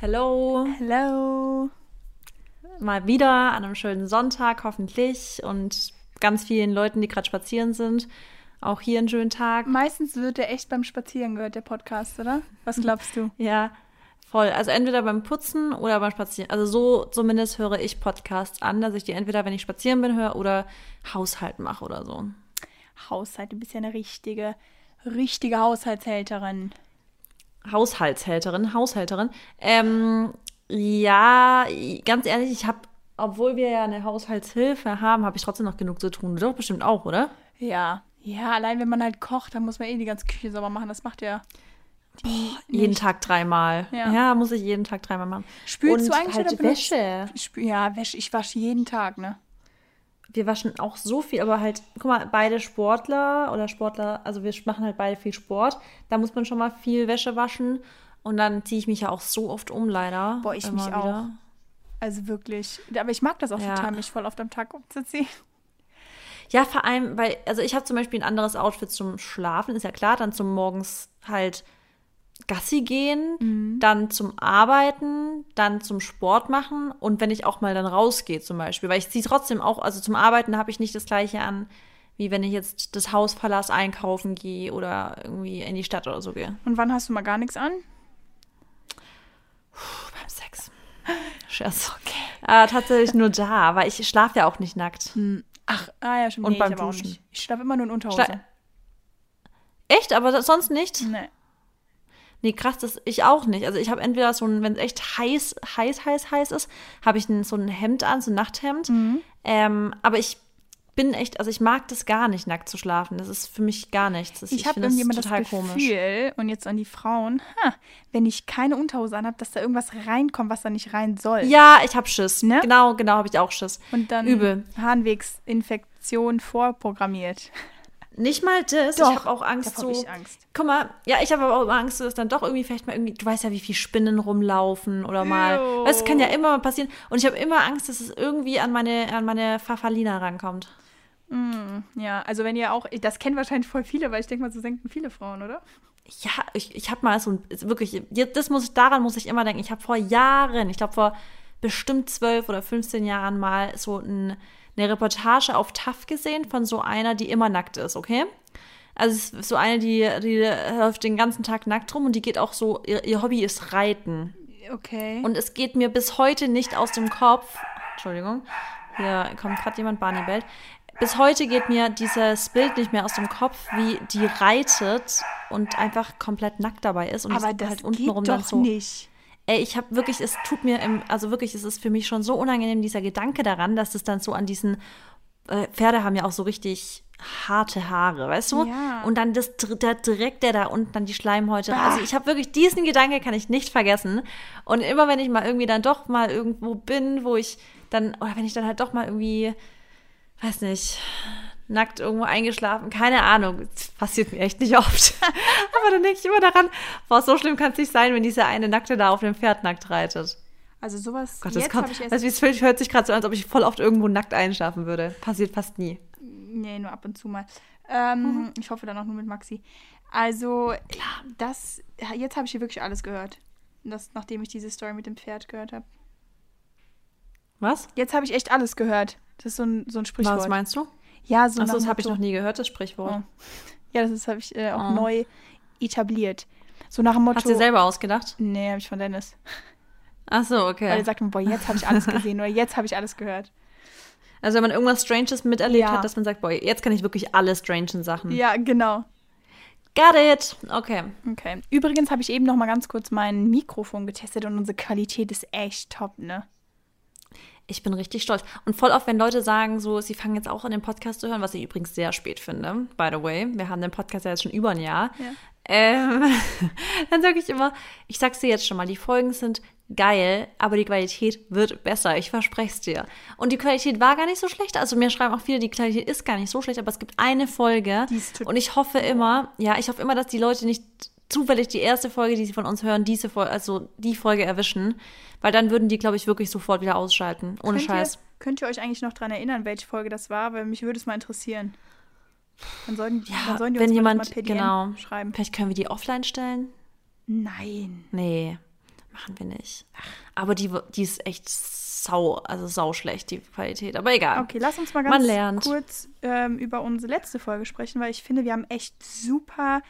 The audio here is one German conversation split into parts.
Hello. Hello. Mal wieder an einem schönen Sonntag, hoffentlich. Und ganz vielen Leuten, die gerade spazieren sind. Auch hier einen schönen Tag. Meistens wird der echt beim Spazieren gehört, der Podcast, oder? Was glaubst du? Ja, voll. Also entweder beim Putzen oder beim Spazieren. Also so zumindest höre ich Podcasts an, dass ich die entweder, wenn ich spazieren bin, höre oder Haushalt mache oder so. Haushalt, du bist ja eine richtige, richtige Haushaltshälterin. Haushaltshälterin, Haushälterin. Ähm, ja, ganz ehrlich, ich habe, obwohl wir ja eine Haushaltshilfe haben, habe ich trotzdem noch genug zu tun. Du doch bestimmt auch, oder? Ja. Ja, allein wenn man halt kocht, dann muss man eh die ganze Küche sauber machen. Das macht ja die Jeden. Tag dreimal. Ja. Ja. muss ich jeden Tag dreimal machen. Spülst Und du eigentlich halt benutzt- Wäsche. Ja, Wäsche. Ich wasche jeden Tag, ne? Wir waschen auch so viel, aber halt, guck mal, beide Sportler oder Sportler, also wir machen halt beide viel Sport. Da muss man schon mal viel Wäsche waschen. Und dann ziehe ich mich ja auch so oft um, leider. Boah, ich mich auch. Also wirklich. Aber ich mag das auch Ja. total, mich voll auf dem Tag umzuziehen. Ja, vor allem, weil, also ich habe zum Beispiel ein anderes Outfit zum Schlafen, ist ja klar, dann zum morgens halt Gassi gehen, Mhm. dann zum Arbeiten, dann zum Sport machen und wenn ich auch mal dann rausgehe zum Beispiel, weil ich ziehe trotzdem auch, also zum Arbeiten habe ich nicht das gleiche an, wie wenn ich jetzt das Haus verlasse, einkaufen gehe oder irgendwie in die Stadt oder so gehe. Und wann hast du mal gar nichts an? Beim Sex. Scherz. Okay. Äh, tatsächlich nur da, weil ich schlafe ja auch nicht nackt. Ach, ah ja, schon Und nee, beim ich Duschen. nicht. Ich schlafe immer nur in Unterhose. Schla- Echt? Aber sonst nicht? nee. Nee, krass, das ich auch nicht. Also ich habe entweder so ein, wenn es echt heiß, heiß, heiß, heiß ist, habe ich ein, so ein Hemd an, so ein Nachthemd. Mhm. Ähm, aber ich bin echt, also ich mag das gar nicht, nackt zu schlafen. Das ist für mich gar nichts. Das, Ich habe finde irgendjemand das total Gefühl, komisch. und jetzt an die Frauen, ha, wenn ich keine Unterhose anhabe, dass da irgendwas reinkommt, was da nicht rein soll. Ja, ich habe Schiss. Ne? Genau, genau, habe ich auch Schiss. Und dann Übel. Harnwegsinfektion vorprogrammiert. Nicht mal das. Doch, ich habe auch Angst hab so. ich Angst. Guck mal, ja, ich habe aber auch Angst, dass dann doch irgendwie vielleicht mal irgendwie, du weißt ja, wie viele Spinnen rumlaufen oder mal. Ew. Es kann ja immer mal passieren. Und ich habe immer Angst, dass es irgendwie an meine, an meine Pfafferlina rankommt. Ja, also wenn ihr auch, das kennen wahrscheinlich voll viele, weil ich denke mal, so denken viele Frauen, oder? Ja, ich, ich habe mal so ein, wirklich, das muss ich, daran muss ich immer denken. Ich habe vor Jahren, ich glaube vor bestimmt zwölf oder 15 Jahren mal so ein, eine Reportage auf TAF gesehen von so einer, die immer nackt ist, okay? Also es ist so eine, die, die läuft den ganzen Tag nackt rum und die geht auch so, ihr, ihr Hobby ist Reiten. Okay. Und es geht mir bis heute nicht aus dem Kopf. Entschuldigung, hier kommt gerade jemand, Barney bellt. Bis heute geht mir dieses Bild nicht mehr aus dem Kopf, wie die reitet und einfach komplett nackt dabei ist. Und aber das halt geht untenrum doch dann so. nicht. Ey, ich habe wirklich, es tut mir, im, also wirklich, es ist für mich schon so unangenehm, dieser Gedanke daran, dass es dann so an diesen, äh, Pferde haben ja auch so richtig harte Haare, weißt du? Ja. Und dann das, der Dreck, der da unten dann die Schleimhäute. Bah. Also ich habe wirklich diesen Gedanke kann ich nicht vergessen. Und immer wenn ich mal irgendwie dann doch mal irgendwo bin, wo ich dann, oder wenn ich dann halt doch mal irgendwie, weiß nicht, nackt irgendwo eingeschlafen, keine Ahnung, das passiert mir echt nicht oft. Aber dann denke ich immer daran, boah, so schlimm kann es nicht sein, wenn dieser eine Nackte da auf dem Pferd nackt reitet. Also sowas, Gott, das jetzt habe ich erst, es hört- sich gerade so an, als ob ich voll oft irgendwo nackt einschlafen würde. Passiert fast nie. nee, nur ab und zu mal. Ähm, Ich hoffe dann auch nur mit Maxi. Also, das, jetzt habe ich hier wirklich alles gehört. Das, nachdem ich diese Story mit dem Pferd gehört habe. Was? Jetzt habe ich echt alles gehört. Das ist so ein, so ein Sprichwort. Was meinst du? Ja, so Achso, das habe ich noch nie gehört, das Sprichwort. Oh. Ja, das habe ich äh, auch Oh. neu etabliert. So nach dem Motto. Hast du dir selber ausgedacht? Nee, habe ich von Dennis. Achso, Weil okay. er sagt, boah, jetzt habe ich alles gesehen oder jetzt habe ich alles gehört. Also wenn man irgendwas Stranges miterlebt Ja. hat, dass man sagt, boah, jetzt kann ich wirklich alle strangen Sachen. Ja, genau. Got it. Okay. Okay. Übrigens habe ich eben noch mal ganz kurz mein Mikrofon getestet und unsere Qualität ist echt top, ne? Ich bin richtig stolz. Und voll oft, wenn Leute sagen, so, sie fangen jetzt auch an, den Podcast zu hören, was ich übrigens sehr spät finde, by the way. Wir haben den Podcast ja jetzt schon über ein Jahr. Ja. Ähm, dann sage ich immer, ich sag's dir jetzt schon mal, die Folgen sind geil, aber die Qualität wird besser. Ich verspreche es dir. Und die Qualität war gar nicht so schlecht. Also mir schreiben auch viele, die Qualität ist gar nicht so schlecht, aber es gibt eine Folge. Und ich hoffe immer, ja, ich hoffe immer, dass die Leute nicht zufällig die erste Folge, die sie von uns hören, diese Folge, also die Folge erwischen. Weil dann würden die, glaube ich, wirklich sofort wieder ausschalten. Ohne könnt Scheiß. Ihr, könnt ihr euch eigentlich noch dran erinnern, welche Folge das war? Weil mich würde es mal interessieren. Dann sollen, Ja, dann sollen die wenn uns jemand, mal per DM genau. schreiben. Vielleicht können wir die offline stellen? Nein. Nee. machen wir nicht. Aber die, die ist echt sau, also sau schlecht, die Qualität. Aber egal. Okay, lass uns mal ganz kurz ähm, über unsere letzte Folge sprechen, weil ich finde, wir haben echt super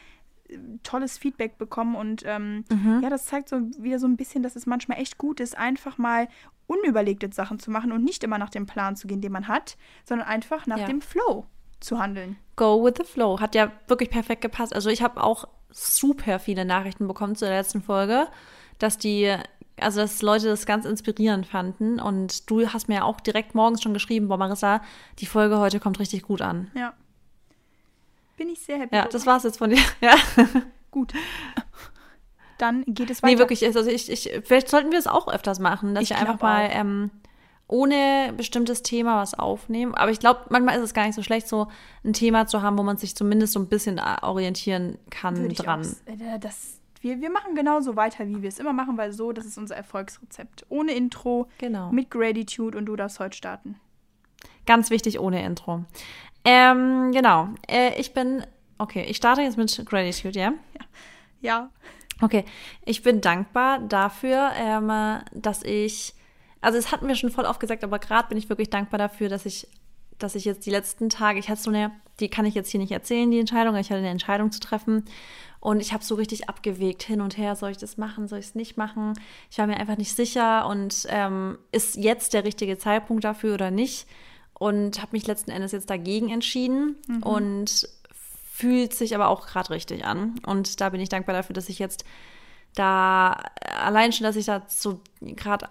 tolles Feedback bekommen und ähm, Mhm. ja, das zeigt so wieder so ein bisschen, dass es manchmal echt gut ist, einfach mal unüberlegte Sachen zu machen und nicht immer nach dem Plan zu gehen, den man hat, sondern einfach nach Ja. dem Flow zu handeln. Go with the flow. Hat ja wirklich perfekt gepasst. Also ich habe auch super viele Nachrichten bekommen zu der letzten Folge, dass die, also dass Leute das ganz inspirierend fanden. Und du hast mir ja auch direkt morgens schon geschrieben, boah Marissa, die Folge heute kommt richtig gut an. Ja. Bin ich sehr happy. Ja, das war's jetzt von dir. Ja. gut. Dann geht es weiter. Nee, wirklich. Also ich, ich, vielleicht sollten wir es auch öfters machen, dass Ich wir einfach mal ähm, ohne bestimmtes Thema was aufnehmen. Aber ich glaube, manchmal ist es gar nicht so schlecht, so ein Thema zu haben, wo man sich zumindest so ein bisschen äh, orientieren kann Würde dran. Auch, äh, das, wir, wir machen genauso weiter, wie wir es immer machen, weil so, das ist unser Erfolgsrezept. Ohne Intro, Genau. mit Gratitude und du darfst heute starten. Ganz wichtig, ohne Intro. Ähm, genau. Äh, ich bin, okay, ich starte jetzt mit Gratitude, ja? Ja. Okay, ich bin dankbar dafür, ähm, dass ich, also es hatten wir schon voll oft gesagt, aber gerade bin ich wirklich dankbar dafür, dass ich, dass ich jetzt die letzten Tage, ich hatte so eine, die kann ich jetzt hier nicht erzählen, die Entscheidung, ich hatte eine Entscheidung zu treffen und ich habe so richtig abgewegt hin und her, soll ich das machen, soll ich es nicht machen? Ich war mir einfach nicht sicher und ähm, ist jetzt der richtige Zeitpunkt dafür oder nicht? Und habe mich letzten Endes jetzt dagegen entschieden und fühlt sich aber auch gerade richtig an. Und da bin ich dankbar dafür, dass ich jetzt da allein schon, dass ich da so gerade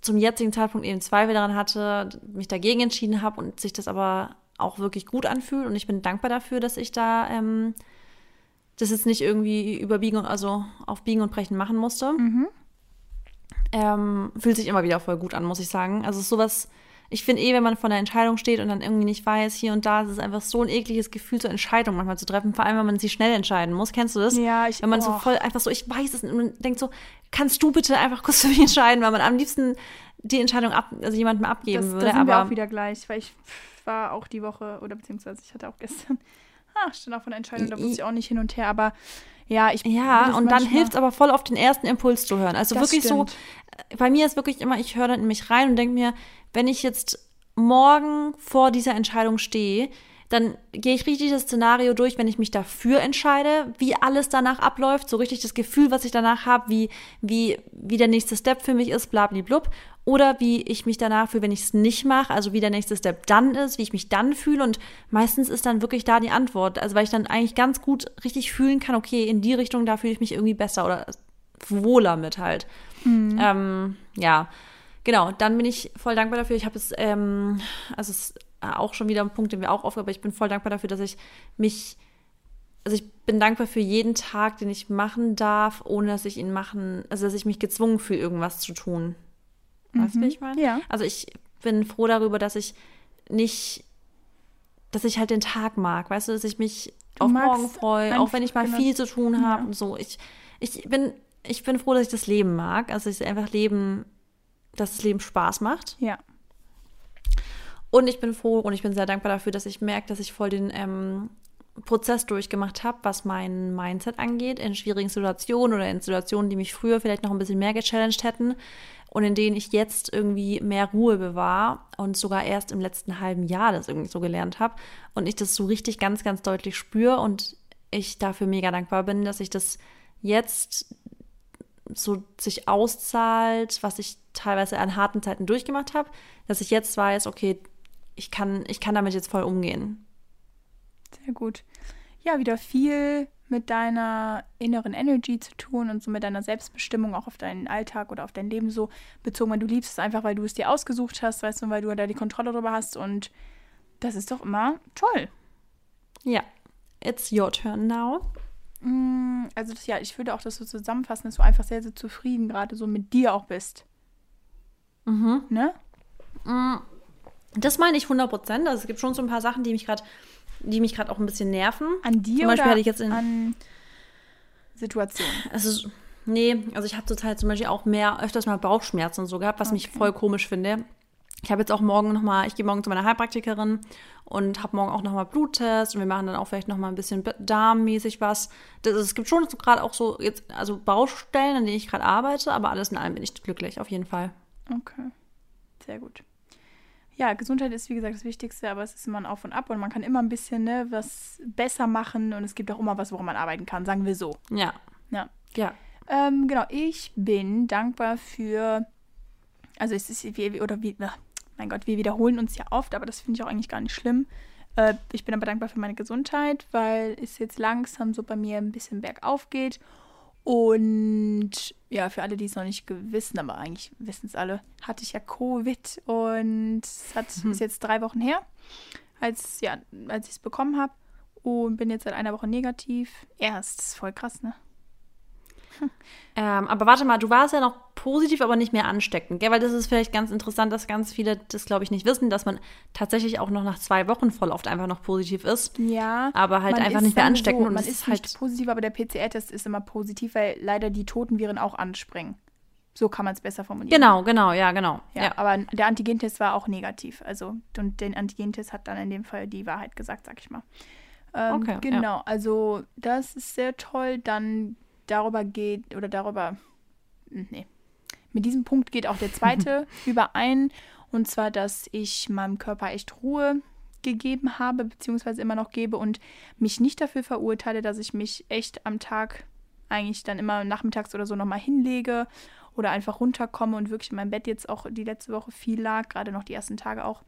zum jetzigen Zeitpunkt eben Zweifel daran hatte, mich dagegen entschieden habe und sich das aber auch wirklich gut anfühlt. Und ich bin dankbar dafür, dass ich da ähm, das jetzt nicht irgendwie überbiegen, und- also auf Biegen und Brechen machen musste. Ähm, fühlt sich immer wieder voll gut an, muss ich sagen. Also es ist sowas, ich finde eh, wenn man vor einer Entscheidung steht und dann irgendwie nicht weiß, hier und da, ist es einfach so ein ekliges Gefühl, so Entscheidungen manchmal zu treffen, vor allem, wenn man sie schnell entscheiden muss. Kennst du das? Ja, ich- Wenn man so oh. voll einfach so, ich weiß es und man denkt so, kannst du bitte einfach kurz für mich entscheiden, weil man am liebsten die Entscheidung ab, also jemandem abgeben Das, würde. da sind wir aber auch wieder gleich, weil ich war auch die Woche, oder beziehungsweise ich hatte auch gestern, ah, stand auch von der Entscheidung, da wusste ich auch nicht hin und her, aber ja, ich Ja, das und dann hilft es aber voll auf den ersten Impuls zu hören. Also Das wirklich stimmt. so, äh, bei mir ist wirklich immer, ich höre dann in mich rein und denke mir, wenn ich jetzt morgen vor dieser Entscheidung stehe, dann gehe ich richtig das Szenario durch, wenn ich mich dafür entscheide, wie alles danach abläuft, so richtig das Gefühl, was ich danach habe, wie, wie, wie der nächste Step für mich ist, blablablub. Oder wie ich mich danach fühle, wenn ich es nicht mache, also wie der nächste Step dann ist, wie ich mich dann fühle. Und meistens ist dann wirklich da die Antwort. Also weil ich dann eigentlich ganz gut richtig fühlen kann, okay, in die Richtung, da fühle ich mich irgendwie besser oder wohler mit halt. Ähm, ja, genau. Dann bin ich voll dankbar dafür. Ich habe es, ähm, also es ist auch schon wieder ein Punkt, den wir auch aufgeben, aber ich bin voll dankbar dafür, dass ich mich, also ich bin dankbar für jeden Tag, den ich machen darf, ohne dass ich ihn machen, also dass ich mich gezwungen fühle, irgendwas zu tun. Weißt du, wie ich meine? Ja. Also ich bin froh darüber, dass ich nicht, dass ich halt den Tag mag, weißt du, dass ich mich Du auf morgen freue, auch wenn ich mal einfach- viel zu tun habe Ja. und so. Ich, ich bin, ich bin froh, dass ich das Leben mag, also dass ich einfach Leben, dass das Leben Spaß macht. Ja. Und ich bin froh und ich bin sehr dankbar dafür, dass ich merke, dass ich voll den ähm, Prozess durchgemacht habe, was mein Mindset angeht, in schwierigen Situationen oder in Situationen, die mich früher vielleicht noch ein bisschen mehr gechallenged hätten und in denen ich jetzt irgendwie mehr Ruhe bewahre und sogar erst im letzten halben Jahr das irgendwie so gelernt habe und ich das so richtig ganz, ganz deutlich spüre und ich dafür mega dankbar bin, dass ich das jetzt so sich auszahlt, was ich teilweise an harten Zeiten durchgemacht habe, dass ich jetzt weiß, okay, ich kann, ich kann damit jetzt voll umgehen. Sehr gut. Ja, wieder viel mit deiner inneren Energy zu tun und so mit deiner Selbstbestimmung auch auf deinen Alltag oder auf dein Leben so bezogen, weil du liebst es einfach, weil du es dir ausgesucht hast, weißt du, weil du da die Kontrolle drüber hast und das ist doch immer toll. Ja, it's your turn now. Mm, Also das, ja, ich würde auch das so zusammenfassen, dass du einfach sehr, sehr zufrieden gerade so mit dir auch bist. Mhm. Ne? Das meine ich 100 Prozent. Also es gibt schon so ein paar Sachen, die mich gerade, die mich gerade auch ein bisschen nerven. An dir Zum Beispiel oder ich jetzt in- an Situationen? Also, nee, also ich habe zurzeit zum Beispiel auch mehr, öfters mal Bauchschmerzen und so gehabt, was mich Okay. voll komisch finde. Ich habe jetzt auch morgen nochmal, ich gehe morgen zu meiner Heilpraktikerin und habe morgen auch nochmal Bluttest und wir machen dann auch vielleicht nochmal ein bisschen darmmäßig was. Das, es gibt schon gerade auch so jetzt, also Baustellen, an denen ich gerade arbeite, aber alles in allem bin ich glücklich, auf jeden Fall. Okay. Sehr gut. Ja, Gesundheit ist wie gesagt das Wichtigste, aber es ist immer ein Auf und Ab und man kann immer ein bisschen ne, was besser machen und es gibt auch immer was, woran man arbeiten kann, sagen wir so. Ja. Ja. Ja. Ähm, genau, ich bin dankbar für, also es ist wie, oder wie, mein Gott, wir wiederholen uns ja oft, aber das finde ich auch eigentlich gar nicht schlimm. Äh, ich bin aber dankbar für meine Gesundheit, weil es jetzt langsam so bei mir ein bisschen bergauf geht. Und ja, für alle, die es noch nicht wissen, aber eigentlich wissen es alle, hatte ich ja Covid und es hat, mhm. ist jetzt drei Wochen her, als, ja, als ich es bekommen habe. Und bin jetzt seit einer Woche negativ. Erst, voll krass, ne? Ähm, aber warte mal, du warst ja noch positiv, aber nicht mehr ansteckend, gell? Weil das ist vielleicht ganz interessant, dass ganz viele das, glaube ich, nicht wissen, dass man tatsächlich auch noch nach zwei Wochen voll oft einfach noch positiv ist. Ja. Aber halt einfach nicht mehr ansteckend. So, und man ist, halt nicht positiv, aber der PCR-Test ist immer positiv, weil leider die toten Viren auch anspringen. So kann man es besser formulieren. Genau, genau, ja, genau. Ja, ja, aber der Antigentest war auch negativ. Also, und den Antigentest hat dann in dem Fall die Wahrheit gesagt, sag ich mal. Ähm, okay. Genau, ja. also das ist sehr toll. Dann darüber geht, oder darüber, hm, nee, mit diesem Punkt geht auch der zweite überein. Und zwar, dass ich meinem Körper echt Ruhe gegeben habe, beziehungsweise immer noch gebe und mich nicht dafür verurteile, dass ich mich echt am Tag eigentlich dann immer nachmittags oder so nochmal hinlege oder einfach runterkomme und wirklich in meinem Bett jetzt auch die letzte Woche viel lag, gerade noch die ersten Tage auch.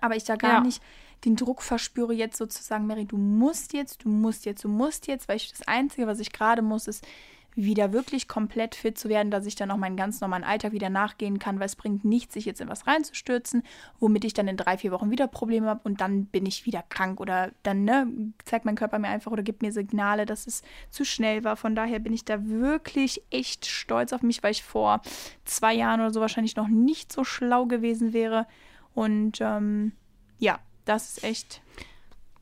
Aber ich da gar ja. nicht den Druck verspüre, jetzt sozusagen, Mary, du musst jetzt, du musst jetzt, du musst jetzt, weil ich das Einzige, was ich gerade muss, ist wieder wirklich komplett fit zu werden, dass ich dann auch meinen ganz normalen Alltag wieder nachgehen kann, weil es bringt nichts, sich jetzt in was reinzustürzen, womit ich dann in drei, vier Wochen wieder Probleme habe und dann bin ich wieder krank oder dann ne, zeigt mein Körper mir einfach oder gibt mir Signale, dass es zu schnell war. Von daher bin ich da wirklich echt stolz auf mich, weil ich vor zwei Jahren oder so wahrscheinlich noch nicht so schlau gewesen wäre. Und ähm, ja, das ist echt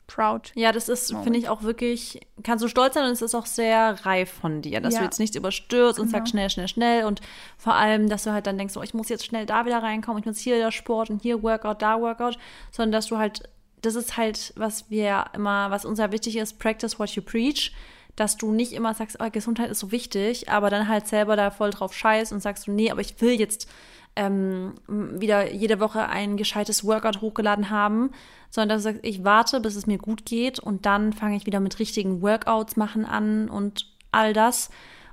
proud. Ja, das ist, finde ich, auch wirklich, kannst du stolz sein und es ist auch sehr reif von dir, dass ja. du jetzt nichts überstürzt genau. und sagst schnell, schnell, schnell und vor allem, dass du halt dann denkst, oh, ich muss jetzt schnell da wieder reinkommen, ich muss hier der Sport und hier Workout, da Workout, sondern dass du halt, das ist halt, was wir immer, was uns ja wichtig ist, practice what you preach dass du nicht immer sagst, oh, Gesundheit ist so wichtig, aber dann halt selber da voll drauf scheißt und sagst du, nee, aber ich will jetzt ähm, wieder jede Woche ein gescheites Workout hochgeladen haben, sondern dass du sagst, ich warte, bis es mir gut geht und dann fange ich wieder mit richtigen Workouts machen an und all das.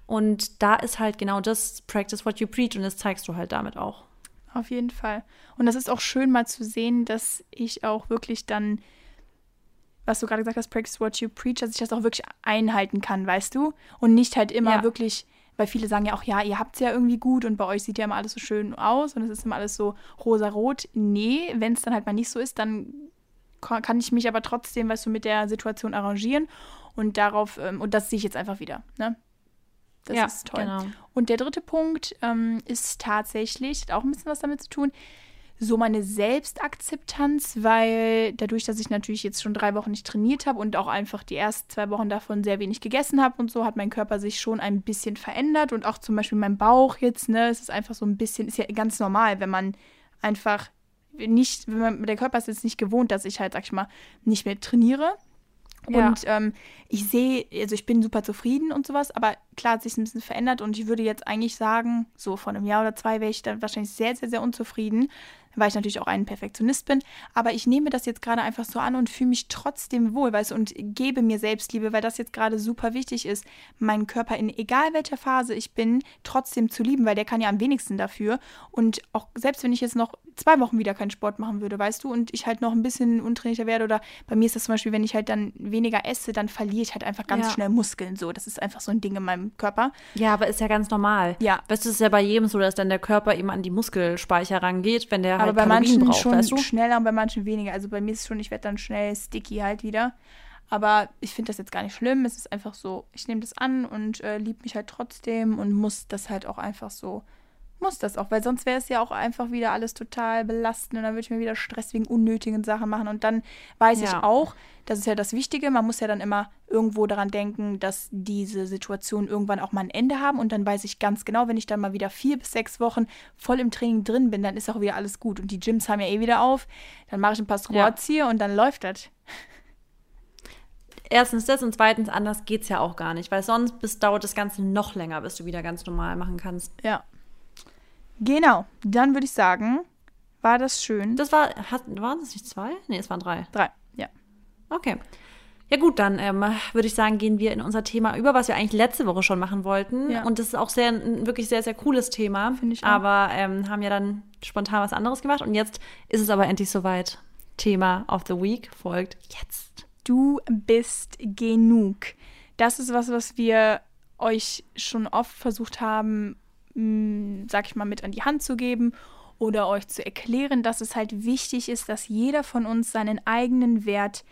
Und da ist halt genau das, practice what you preach und das zeigst du halt damit auch. Auf jeden Fall. Und das ist auch schön mal zu sehen, dass ich auch wirklich dann, was du gerade gesagt hast, practice what you preach, dass ich das auch wirklich einhalten kann, weißt du? Und nicht halt immer ja. wirklich weil viele sagen ja auch, ja, ihr habt es ja irgendwie gut und bei euch sieht ja immer alles so schön aus und es ist immer alles so rosa-rot. Nee, wenn es dann halt mal nicht so ist, dann kann ich mich aber trotzdem, weißt du, mit der Situation arrangieren und darauf, ähm, und das sehe ich jetzt einfach wieder, ne? Das ja, ist toll. Genau. Und der dritte Punkt ähm, ist tatsächlich, hat auch ein bisschen was damit zu tun, so meine Selbstakzeptanz, weil dadurch, dass ich natürlich jetzt schon drei Wochen nicht trainiert habe und auch einfach die ersten zwei Wochen davon sehr wenig gegessen habe und so, hat mein Körper sich schon ein bisschen verändert und auch zum Beispiel mein Bauch jetzt, ne, es ist einfach so ein bisschen, ist ja ganz normal, wenn man einfach nicht, wenn man, der Körper ist jetzt nicht gewohnt, dass ich halt, sag ich mal, nicht mehr trainiere. Ja. Und ähm, ich sehe, also ich bin super zufrieden und sowas, aber klar hat sich ein bisschen verändert und ich würde jetzt eigentlich sagen, so vor einem Jahr oder zwei wäre ich dann wahrscheinlich sehr, sehr, sehr unzufrieden, weil ich natürlich auch ein Perfektionist bin. Aber ich nehme das jetzt gerade einfach so an und fühle mich trotzdem wohl, weißt du, und gebe mir Selbstliebe, weil das jetzt gerade super wichtig ist, meinen Körper in egal welcher Phase ich bin, trotzdem zu lieben, weil der kann ja am wenigsten dafür. Und auch selbst wenn ich jetzt noch zwei Wochen wieder keinen Sport machen würde, weißt du, und ich halt noch ein bisschen untrainierter werde oder bei mir ist das zum Beispiel, wenn ich halt dann weniger esse, dann verliere ich halt einfach ganz ja. schnell Muskeln so. Das ist einfach so ein Ding in meinem Körper. Ja, aber ist ja ganz normal. Ja. Weißt du, es ist ja bei jedem so, dass dann der Körper eben an die Muskelspeicher rangeht, wenn der aber halt bei Kalorien manchen braucht, schon weißt du? schneller und bei manchen weniger. Also bei mir ist es schon, ich werde dann schnell sticky halt wieder. Aber ich finde das jetzt gar nicht schlimm. Es ist einfach so, ich nehme das an und äh, liebe mich halt trotzdem und muss das halt auch einfach so muss das auch, weil sonst wäre es ja auch einfach wieder alles total belastend und dann würde ich mir wieder Stress wegen unnötigen Sachen machen. Und dann weiß ja. ich auch, das ist ja das Wichtige, man muss ja dann immer irgendwo daran denken, dass diese Situationen irgendwann auch mal ein Ende haben. Und dann weiß ich ganz genau, wenn ich dann mal wieder vier bis sechs Wochen voll im Training drin bin, dann ist auch wieder alles gut. Und die Gyms haben ja eh wieder auf. Dann mache ich ein paar Squats ja. hier und dann läuft das. Erstens das und zweitens, anders geht es ja auch gar nicht, weil sonst bis, dauert das Ganze noch länger, bis du wieder ganz normal machen kannst. Ja. Genau, dann würde ich sagen, war das schön. Das war, hat, waren es nicht zwei? Nee, es waren drei. Drei, ja. Okay. Ja gut, dann ähm, würde ich sagen, gehen wir in unser Thema über, was wir eigentlich letzte Woche schon machen wollten. Ja. Und das ist auch sehr, ein wirklich sehr, sehr cooles Thema. Finde ich auch. Aber ähm, haben ja dann spontan was anderes gemacht. Und jetzt ist es aber endlich soweit. Thema of the Week folgt jetzt. Du bist genug. Das ist was, was wir euch schon oft versucht haben mh, sag ich mal, mit an die Hand zu geben oder euch zu erklären, dass es halt wichtig ist, dass jeder von uns seinen eigenen Wert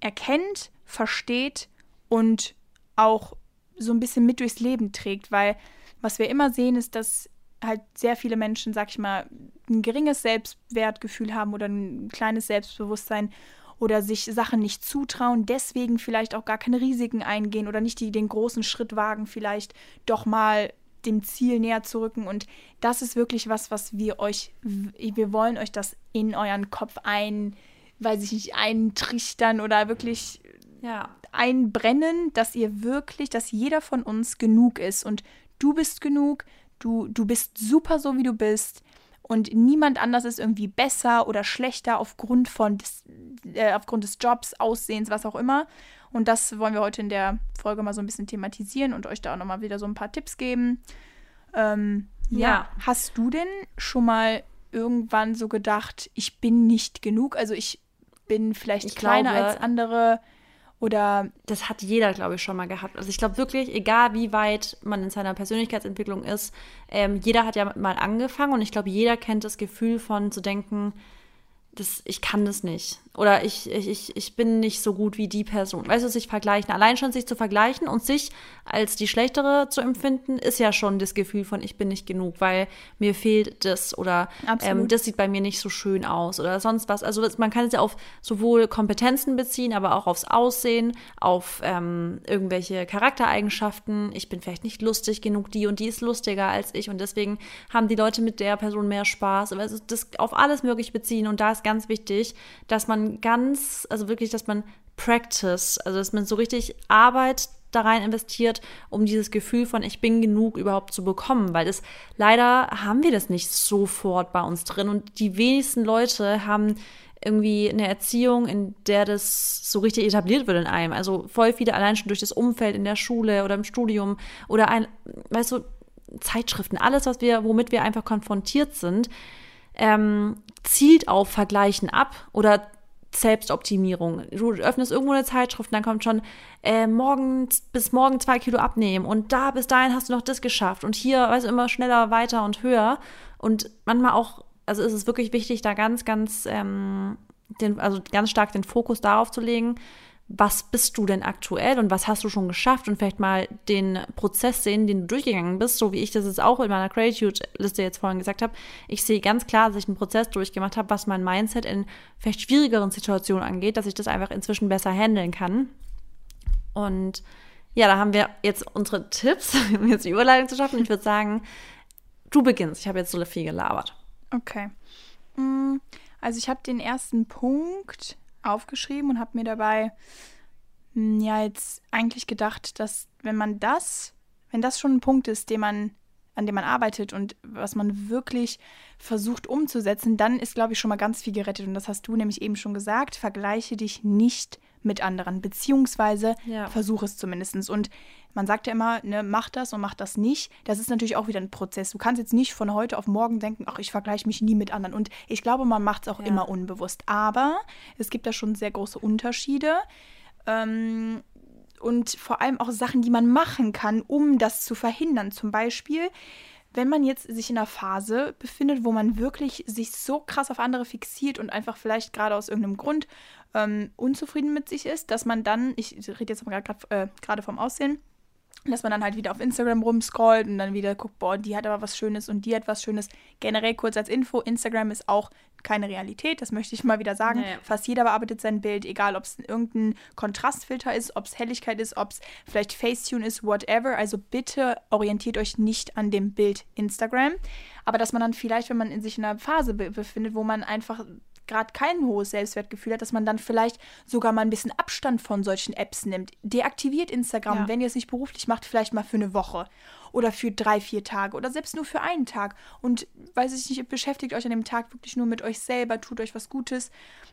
erkennt, versteht und auch so ein bisschen mit durchs Leben trägt, weil was wir immer sehen, ist, dass halt sehr viele Menschen, sag ich mal, ein geringes Selbstwertgefühl haben oder ein kleines Selbstbewusstsein oder sich Sachen nicht zutrauen, deswegen vielleicht auch gar keine Risiken eingehen oder nicht die, den großen Schritt wagen, vielleicht doch mal dem Ziel näher zu rücken. Und das ist wirklich was, was wir euch, wir wollen euch das in euren Kopf ein, weiß ich nicht, eintrichtern oder wirklich ja. einbrennen, dass ihr wirklich, dass jeder von uns genug ist. Und du bist genug, du, du bist super so, wie du bist. Und niemand anders ist irgendwie besser oder schlechter aufgrund von des, äh, aufgrund des Jobs, Aussehens, was auch immer. Und das wollen wir heute in der Folge mal so ein bisschen thematisieren und euch da auch nochmal wieder so ein paar Tipps geben. Ähm, ja. ja. Hast du denn schon mal irgendwann so gedacht, ich bin nicht genug? Also ich bin vielleicht ich kleiner glaube, als andere oder. Das hat jeder, glaube ich, schon mal gehabt. Also ich glaube wirklich, egal wie weit man in seiner Persönlichkeitsentwicklung ist, ähm, jeder hat ja mal angefangen und ich glaube, jeder kennt das Gefühl von zu denken, das, ich kann das nicht. Oder ich, ich, ich bin nicht so gut wie die Person. Weißt du, sich vergleichen. Allein schon sich zu vergleichen und sich als die Schlechtere zu empfinden, ist ja schon das Gefühl von, ich bin nicht genug, weil mir fehlt das oder ähm, das sieht bei mir nicht so schön aus oder sonst was. Also man kann es ja auf sowohl Kompetenzen beziehen, aber auch aufs Aussehen, auf ähm, irgendwelche Charaktereigenschaften. Ich bin vielleicht nicht lustig genug, die und die ist lustiger als ich und deswegen haben die Leute mit der Person mehr Spaß. Also das auf alles möglich beziehen und da ist ganz wichtig, dass man ganz, also wirklich, dass man Practice, also dass man so richtig Arbeit da rein investiert, um dieses Gefühl von ich bin genug überhaupt zu bekommen, weil das leider haben wir das nicht sofort bei uns drin und die wenigsten Leute haben irgendwie eine Erziehung, in der das so richtig etabliert wird in einem. Also voll viele allein schon durch das Umfeld in der Schule oder im Studium oder ein, weißt du, Zeitschriften, alles, was wir, womit wir einfach konfrontiert sind, ähm, zielt auf Vergleichen ab oder Selbstoptimierung. Du öffnest irgendwo eine Zeitschrift und dann kommt schon äh, morgen bis morgen zwei Kilo abnehmen und da bis dahin hast du noch das geschafft und hier weißt du immer schneller, weiter und höher und manchmal auch, also ist es wirklich wichtig, da ganz, ganz, ähm, den, also ganz stark den Fokus darauf zu legen, was bist du denn aktuell und was hast du schon geschafft und vielleicht mal den Prozess sehen, den du durchgegangen bist, so wie ich das jetzt auch in meiner Gratitude-Liste jetzt vorhin gesagt habe. Ich sehe ganz klar, dass ich einen Prozess durchgemacht habe, was mein Mindset in vielleicht schwierigeren Situationen angeht, dass ich das einfach inzwischen besser handeln kann. Und ja, da haben wir jetzt unsere Tipps, um jetzt die Überleitung zu schaffen. Ich würde sagen, du beginnst. Ich habe jetzt so viel gelabert. Okay. Mm, also ich habe den ersten Punkt aufgeschrieben und habe mir dabei hm, ja jetzt eigentlich gedacht, dass wenn man das, wenn das schon ein Punkt ist, den man an dem man arbeitet und was man wirklich versucht umzusetzen, dann ist, glaube ich, schon mal ganz viel gerettet. Und das hast du nämlich eben schon gesagt. Vergleiche dich nicht mit anderen, beziehungsweise ja. versuch es zumindest. Und man sagt ja immer, ne, mach das und mach das nicht. Das ist natürlich auch wieder ein Prozess. Du kannst jetzt nicht von heute auf morgen denken, ach, ich vergleiche mich nie mit anderen. Und ich glaube, man macht es auch ja. immer unbewusst. Aber es gibt da schon sehr große Unterschiede. Ähm, und vor allem auch Sachen, die man machen kann, um das zu verhindern. Zum Beispiel, wenn man jetzt sich in einer Phase befindet, wo man wirklich sich so krass auf andere fixiert und einfach vielleicht gerade aus irgendeinem Grund ähm, unzufrieden mit sich ist, dass man dann, ich rede jetzt gerade äh, vom Aussehen, dass man dann halt wieder auf Instagram rumscrollt und dann wieder guckt, boah, die hat aber was Schönes und die hat was Schönes. Generell kurz als Info, Instagram ist auch keine Realität, das möchte ich mal wieder sagen. Nee. Fast jeder bearbeitet sein Bild, egal ob es irgendein Kontrastfilter ist, ob es Helligkeit ist, ob es vielleicht Facetune ist, whatever. Also bitte orientiert euch nicht an dem Bild Instagram. Aber dass man dann vielleicht, wenn man in sich in einer Phase be befindet, wo man einfach gerade kein hohes Selbstwertgefühl hat, dass man dann vielleicht sogar mal ein bisschen Abstand von solchen Apps nimmt. Deaktiviert Instagram, Ja. wenn ihr es nicht beruflich macht, vielleicht mal für eine Woche oder für drei, vier Tage oder selbst nur für einen Tag. Und weiß ich nicht, beschäftigt euch an dem Tag wirklich nur mit euch selber, tut euch was Gutes.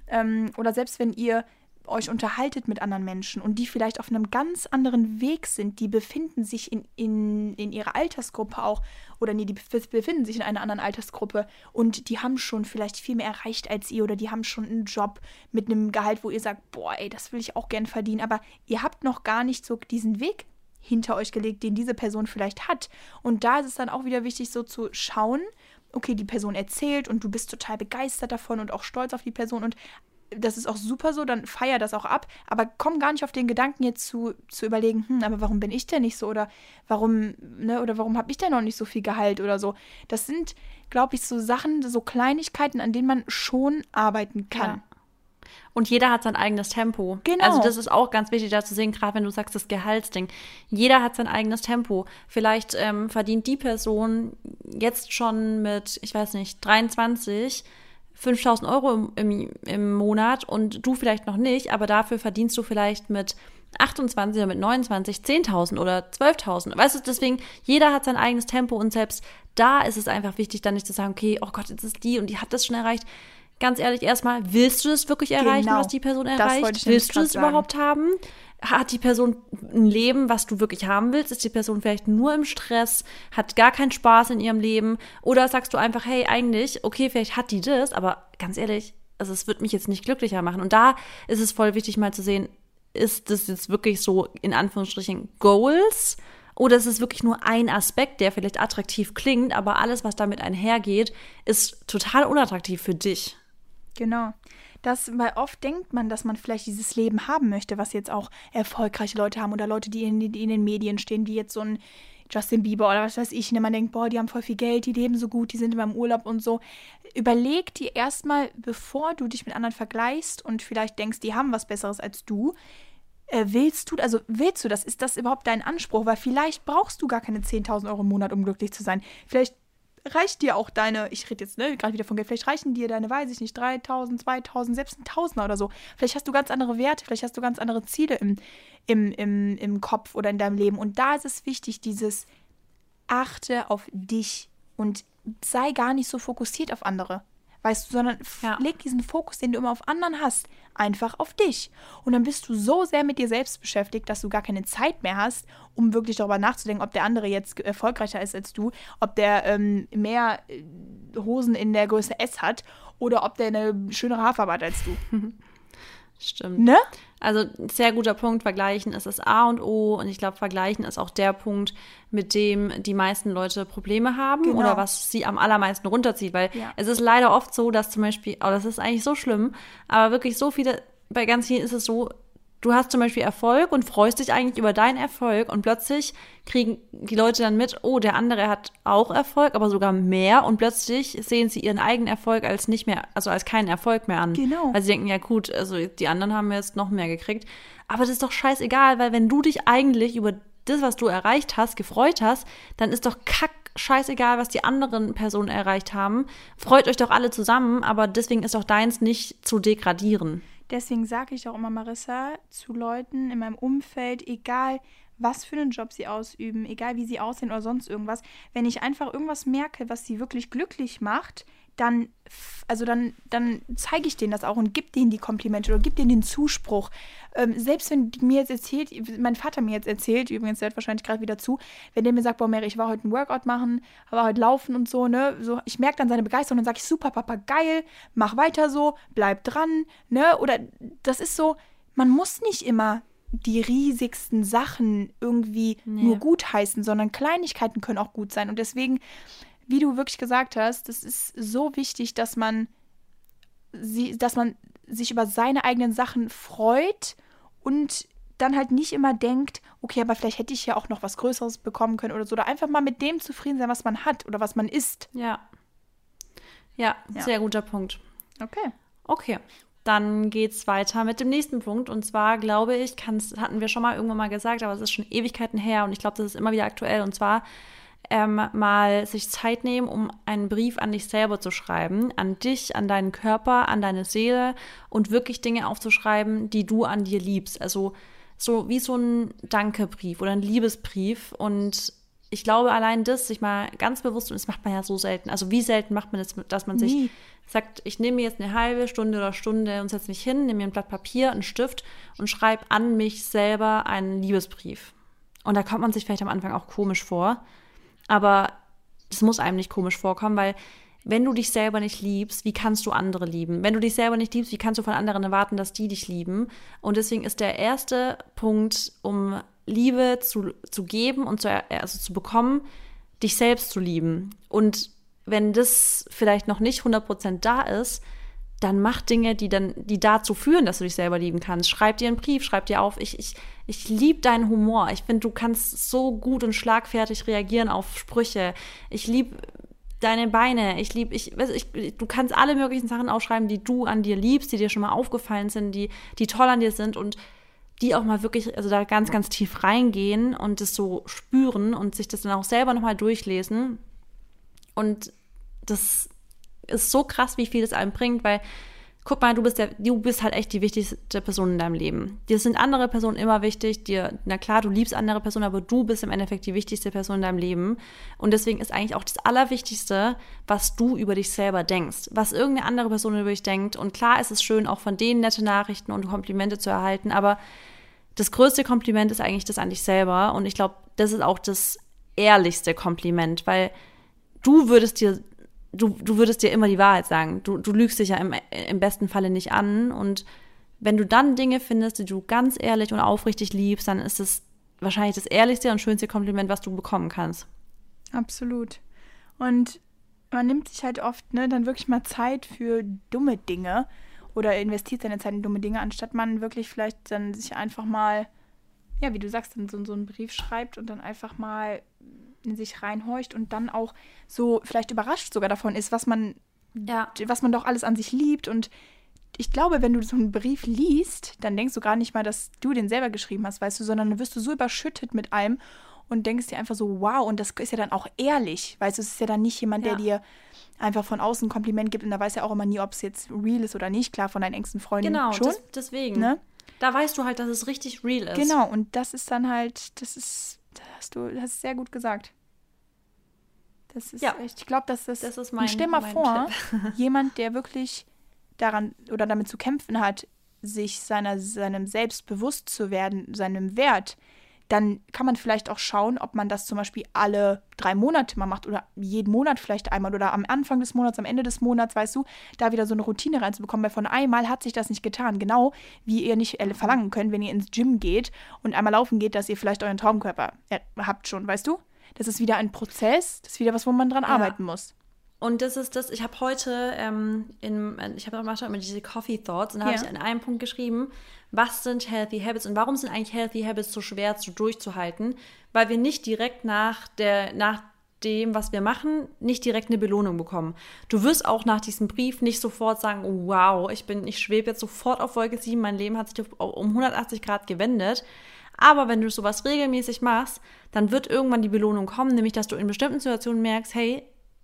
Ähm, oder selbst wenn ihr euch unterhaltet mit anderen Menschen und die vielleicht auf einem ganz anderen Weg sind, die befinden sich in, in, in ihrer Altersgruppe auch, oder nee, die bef- befinden sich in einer anderen Altersgruppe und die haben schon vielleicht viel mehr erreicht als ihr oder die haben schon einen Job mit einem Gehalt, wo ihr sagt, boah, ey, das will ich auch gern verdienen, aber ihr habt noch gar nicht so diesen Weg hinter euch gelegt, den diese Person vielleicht hat. Und da ist es dann auch wieder wichtig, so zu schauen, okay, die Person erzählt und du bist total begeistert davon und auch stolz auf die Person und das ist auch super so, dann feier das auch ab, aber komm gar nicht auf den Gedanken jetzt zu, zu überlegen, hm, aber warum bin ich denn nicht so oder warum, ne, oder warum habe ich denn noch nicht so viel Gehalt oder so. Das sind, glaube ich, so Sachen, so Kleinigkeiten, an denen man schon arbeiten kann. Ja. Und jeder hat sein eigenes Tempo. Genau. Also das ist auch ganz wichtig da zu sehen, gerade wenn du sagst, das Gehaltsding. Jeder hat sein eigenes Tempo. Vielleicht ähm, verdient die Person jetzt schon mit, ich weiß nicht, 23 5000 Euro im, im, im Monat und du vielleicht noch nicht, aber dafür verdienst du vielleicht mit 28 oder mit 29 10.000 oder 12.000. Weißt du, deswegen, jeder hat sein eigenes Tempo und selbst da ist es einfach wichtig, dann nicht zu sagen, okay, oh Gott, jetzt ist die und die hat das schon erreicht. Ganz ehrlich, erstmal, willst du das wirklich erreichen, Genau. was die Person erreicht? willst du es sagen. überhaupt haben? Hat die Person ein Leben, was du wirklich haben willst? Ist die Person vielleicht nur im Stress, hat gar keinen Spaß in ihrem Leben? Oder sagst du einfach, hey, eigentlich, okay, vielleicht hat die das, aber ganz ehrlich, also es wird mich jetzt nicht glücklicher machen. Und da ist es voll wichtig, mal zu sehen, ist das jetzt wirklich so in Anführungsstrichen Goals? Oder ist es wirklich nur ein Aspekt, der vielleicht attraktiv klingt, aber alles, was damit einhergeht, ist total unattraktiv für dich? Genau. Das, weil oft denkt man, dass man vielleicht dieses Leben haben möchte, was jetzt auch erfolgreiche Leute haben oder Leute, die in, die in den Medien stehen, wie jetzt so ein Justin Bieber oder was weiß ich. Und man denkt, boah, die haben voll viel Geld, die leben so gut, die sind immer im Urlaub und so. Überleg dir erstmal, bevor du dich mit anderen vergleichst und vielleicht denkst, die haben was Besseres als du, äh, willst du, also willst du das? Ist das überhaupt dein Anspruch? Weil vielleicht brauchst du gar keine 10.000 Euro im Monat, um glücklich zu sein. Vielleicht reicht dir auch deine, ich rede jetzt ne, gerade wieder von Geld, vielleicht reichen dir deine, weiß ich nicht, 3000, 2000, selbst ein Tausender oder so. Vielleicht hast du ganz andere Werte, vielleicht hast du ganz andere Ziele im, im, im, im Kopf oder in deinem Leben. Und da ist es wichtig, dieses achte auf dich und sei gar nicht so fokussiert auf andere. Weißt du, sondern Ja. leg diesen Fokus, den du immer auf anderen hast, einfach auf dich. Und dann bist du so sehr mit dir selbst beschäftigt, dass du gar keine Zeit mehr hast, um wirklich darüber nachzudenken, ob der andere jetzt erfolgreicher ist als du, ob der ähm, mehr äh, Hosen in der Größe S hat oder ob der eine schönere Haarfarbe hat als du. Stimmt. Ne? Also sehr guter Punkt, vergleichen ist das A und O und ich glaube, vergleichen ist auch der Punkt, mit dem die meisten Leute Probleme haben Genau. oder was sie am allermeisten runterzieht, weil Ja. es ist leider oft so, dass zum Beispiel, oh, das ist eigentlich so schlimm, aber wirklich so viele, bei ganz vielen ist es so, du hast zum Beispiel Erfolg und freust dich eigentlich über deinen Erfolg und plötzlich kriegen die Leute dann mit, oh, der andere hat auch Erfolg, aber sogar mehr und plötzlich sehen sie ihren eigenen Erfolg als nicht mehr, also als keinen Erfolg mehr an. Genau. Weil sie denken, ja gut, also die anderen haben jetzt noch mehr gekriegt. Aber das ist doch scheißegal, weil wenn du dich eigentlich über das, was du erreicht hast, gefreut hast, dann ist doch kack scheißegal, was die anderen Personen erreicht haben. Freut euch doch alle zusammen, aber deswegen ist doch deins nicht zu degradieren. Deswegen sage ich auch immer, Marissa, zu Leuten in meinem Umfeld, egal was für einen Job sie ausüben, egal wie sie aussehen oder sonst irgendwas, wenn ich einfach irgendwas merke, was sie wirklich glücklich macht, dann, also dann, dann zeige ich denen das auch und gebe denen die Komplimente oder gebe denen den Zuspruch. Ähm, selbst wenn mir jetzt erzählt, mein Vater mir jetzt erzählt, übrigens, der hört wahrscheinlich gerade wieder zu, wenn der mir sagt, boah, Mary, ich war heute ein Workout machen, war heute laufen und so, ne, so, ich merke dann seine Begeisterung und dann sage ich, super, Papa, geil, mach weiter so, bleib dran, ne, oder das ist so, man muss nicht immer die riesigsten Sachen irgendwie Nee. nur gut heißen, sondern Kleinigkeiten können auch gut sein und deswegen, wie du wirklich gesagt hast, das ist so wichtig, dass man sie, dass man sich über seine eigenen Sachen freut und dann halt nicht immer denkt, okay, aber vielleicht hätte ich ja auch noch was Größeres bekommen können oder so. Oder einfach mal mit dem zufrieden sein, was man hat oder was man isst. Ja. Ja, Ja. sehr guter Punkt. Okay. Okay. Dann geht's weiter mit dem nächsten Punkt. Und zwar glaube ich, hatten wir schon mal irgendwann mal gesagt, aber es ist schon Ewigkeiten her und ich glaube, das ist immer wieder aktuell. Und zwar ähm, mal sich Zeit nehmen, um einen Brief an dich selber zu schreiben, an dich, an deinen Körper, an deine Seele und wirklich Dinge aufzuschreiben, die du an dir liebst. Also so wie so ein Dankebrief oder ein Liebesbrief. Und ich glaube, allein das, sich mal ganz bewusst, und das macht man ja so selten. Also wie selten macht man das, dass man sich Nie. sagt, ich nehme mir jetzt eine halbe Stunde oder Stunde und setze mich hin, nehme mir ein Blatt Papier, einen Stift und schreibe an mich selber einen Liebesbrief. Und da kommt man sich vielleicht am Anfang auch komisch vor, aber das muss einem nicht komisch vorkommen, weil wenn du dich selber nicht liebst, wie kannst du andere lieben? Wenn du dich selber nicht liebst, wie kannst du von anderen erwarten, dass die dich lieben? Und deswegen ist der erste Punkt, um Liebe zu, zu geben und zu, also zu bekommen, dich selbst zu lieben. Und wenn das vielleicht noch nicht 100% da ist, dann mach Dinge, die dann, die dazu führen, dass du dich selber lieben kannst. Schreib dir einen Brief, schreib dir auf, ich, ich, ich liebe deinen Humor. Ich finde, du kannst so gut und schlagfertig reagieren auf Sprüche. Ich liebe deine Beine. Ich liebe, ich, ich, du kannst alle möglichen Sachen aufschreiben, die du an dir liebst, die dir schon mal aufgefallen sind, die, die toll an dir sind und die auch mal wirklich, also da ganz, ganz tief reingehen und das so spüren und sich das dann auch selber nochmal durchlesen. Und das ist so krass, wie viel das einem bringt, weil guck mal, du bist der, du bist halt echt die wichtigste Person in deinem Leben. Dir sind andere Personen immer wichtig. Dir, na klar, du liebst andere Personen, aber du bist im Endeffekt die wichtigste Person in deinem Leben. Und deswegen ist eigentlich auch das Allerwichtigste, was du über dich selber denkst, was irgendeine andere Person über dich denkt. Und klar ist es schön, auch von denen nette Nachrichten und Komplimente zu erhalten, aber das größte Kompliment ist eigentlich das an dich selber. Und ich glaube, das ist auch das ehrlichste Kompliment, weil du würdest dir du, du würdest dir immer die Wahrheit sagen. Du, du lügst dich ja im, im besten Falle nicht an. Und wenn du dann Dinge findest, die du ganz ehrlich und aufrichtig liebst, dann ist es wahrscheinlich das ehrlichste und schönste Kompliment, was du bekommen kannst. Absolut. Und man nimmt sich halt oft, ne, dann wirklich mal Zeit für dumme Dinge oder investiert seine Zeit in dumme Dinge, anstatt man wirklich vielleicht dann sich einfach mal, ja, wie du sagst, dann so, so einen Brief schreibt und dann einfach mal in sich reinhorcht und dann auch so vielleicht überrascht sogar davon ist, was man, Ja. was man doch alles an sich liebt. Und ich glaube, wenn du so einen Brief liest, dann denkst du gar nicht mal, dass du den selber geschrieben hast, weißt du, sondern dann wirst du so überschüttet mit allem und denkst dir einfach so, wow, und das ist ja dann auch ehrlich, weißt du, es ist ja dann nicht jemand, der Ja. dir einfach von außen ein Kompliment gibt und da weiß ja auch immer nie, ob es jetzt real ist oder nicht. Klar, von deinen engsten Freunden Genau, schon. das, deswegen. ne? Da weißt du halt, dass es richtig real ist. Genau, und das ist dann halt, das ist, das hast du, das sehr gut gesagt. Das ist Ja. echt, ich glaube, dass das, Das ist mein- stell mal vor, jemand, der wirklich daran oder damit zu kämpfen hat, sich seiner, seinem Selbst bewusst zu werden, seinem Wert, dann kann man vielleicht auch schauen, ob man das zum Beispiel alle drei Monate mal macht oder jeden Monat vielleicht einmal oder am Anfang des Monats, am Ende des Monats, weißt du, da wieder so eine Routine reinzubekommen, weil von einmal hat sich das nicht getan. Genau wie ihr nicht äh, verlangen könnt, wenn ihr ins Gym geht und einmal laufen geht, dass ihr vielleicht euren Traumkörper äh, habt schon, weißt du? Das ist wieder ein Prozess, das ist wieder was, wo man dran arbeiten muss. Und das ist das, ich habe heute, ähm, in, ich habe immer diese Coffee Thoughts und da habe Ja. ich in einem Punkt geschrieben, was sind Healthy Habits und warum sind eigentlich Healthy Habits so schwer zu durchzuhalten? Weil wir nicht direkt nach der, nach dem, was wir machen, nicht direkt eine Belohnung bekommen. Du wirst auch nach diesem Brief nicht sofort sagen, oh, wow, ich bin, ich schwebe jetzt sofort auf Wolke 7, mein Leben hat sich um 180 Grad gewendet. Aber wenn du sowas regelmäßig machst, dann wird irgendwann die Belohnung kommen, nämlich dass du in bestimmten Situationen merkst, hey,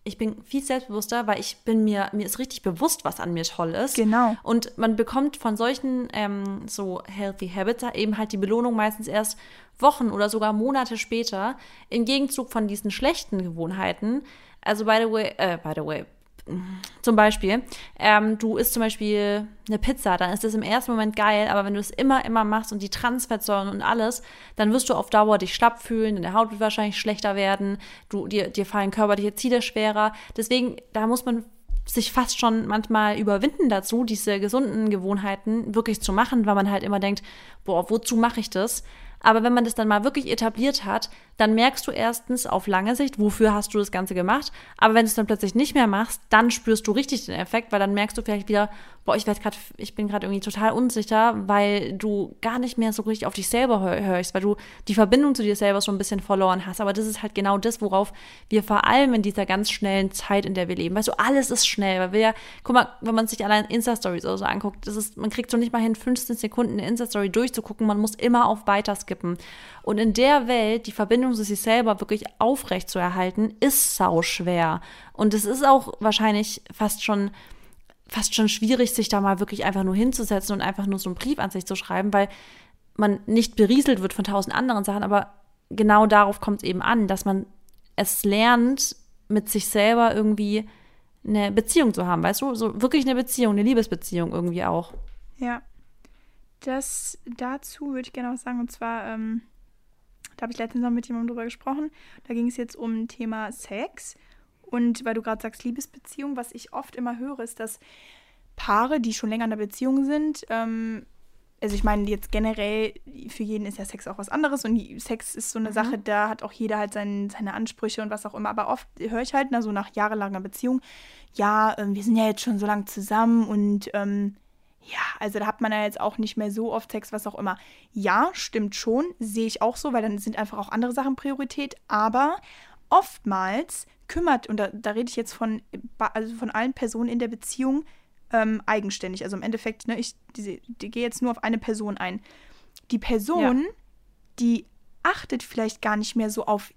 ich bin viel selbstbewusster, weil ich bin mir, mir ist richtig bewusst, was an mir toll ist. Genau. Und man bekommt von solchen ähm, so Healthy Habits eben halt die Belohnung meistens erst Wochen oder sogar Monate später, im Gegenzug von diesen schlechten Gewohnheiten. Also by the way, äh, by the way, zum Beispiel, ähm, du isst zum Beispiel eine Pizza, dann ist das im ersten Moment geil, aber wenn du es immer, immer machst und die Transfettsäuren und alles, dann wirst du auf Dauer dich schlapp fühlen, deine Haut wird wahrscheinlich schlechter werden, du, dir, dir fallen körperliche Ziele schwerer. Deswegen, da muss man sich fast schon manchmal überwinden dazu, diese gesunden Gewohnheiten wirklich zu machen, weil man halt immer denkt, boah, wozu mache ich das? Aber wenn man das dann mal wirklich etabliert hat, dann merkst du erstens auf lange Sicht, wofür hast du das Ganze gemacht. Aber wenn du es dann plötzlich nicht mehr machst, dann spürst du richtig den Effekt, weil dann merkst du vielleicht wieder, boah, ich werd grad, ich bin gerade irgendwie total unsicher, weil du gar nicht mehr so richtig auf dich selber hörst, weil du die Verbindung zu dir selber schon ein bisschen verloren hast. Aber das ist halt genau das, worauf wir vor allem in dieser ganz schnellen Zeit, in der wir leben, weißt du, alles ist schnell, weil wir ja, guck mal, wenn man sich allein Insta-Stories oder so anguckt, das ist, man kriegt so nicht mal hin, 15 Sekunden eine Insta-Story durchzugucken, man muss immer auf weiter skippen. Und in der Welt die Verbindung zu sich selber wirklich aufrecht zu erhalten, ist sau schwer. Und es ist auch wahrscheinlich fast schon fast schon schwierig, sich da mal wirklich einfach nur hinzusetzen und einfach nur so einen Brief an sich zu schreiben, weil man nicht berieselt wird von tausend anderen Sachen, aber genau darauf kommt es eben an, dass man es lernt, mit sich selber irgendwie eine Beziehung zu haben, weißt du? So wirklich eine Beziehung, eine Liebesbeziehung irgendwie auch. Ja. Das dazu würde ich gerne was sagen, und zwar, ähm, da habe ich letztens noch mit jemandem drüber gesprochen. Da ging es jetzt um Thema Sex. Und weil du gerade sagst, Liebesbeziehung, was ich oft immer höre, ist, dass Paare, die schon länger in einer Beziehung sind, ähm, also ich meine jetzt generell, für jeden ist ja Sex auch was anderes und Sex ist so eine mhm. Sache, da hat auch jeder halt sein, seine Ansprüche und was auch immer. Aber oft höre ich halt, na, so nach jahrelanger Beziehung, ja, ähm, wir sind ja jetzt schon so lange zusammen und ähm, ja, also da hat man ja jetzt auch nicht mehr so oft Sex, was auch immer. Ja, stimmt schon, sehe ich auch so, weil dann sind einfach auch andere Sachen Priorität. Aber oftmals kümmert, und da, da rede ich jetzt von, also von allen Personen in der Beziehung ähm, eigenständig. Also im Endeffekt, ne, ich die, die gehe jetzt nur auf eine Person ein. Die Person, ja. die achtet vielleicht gar nicht mehr so auf,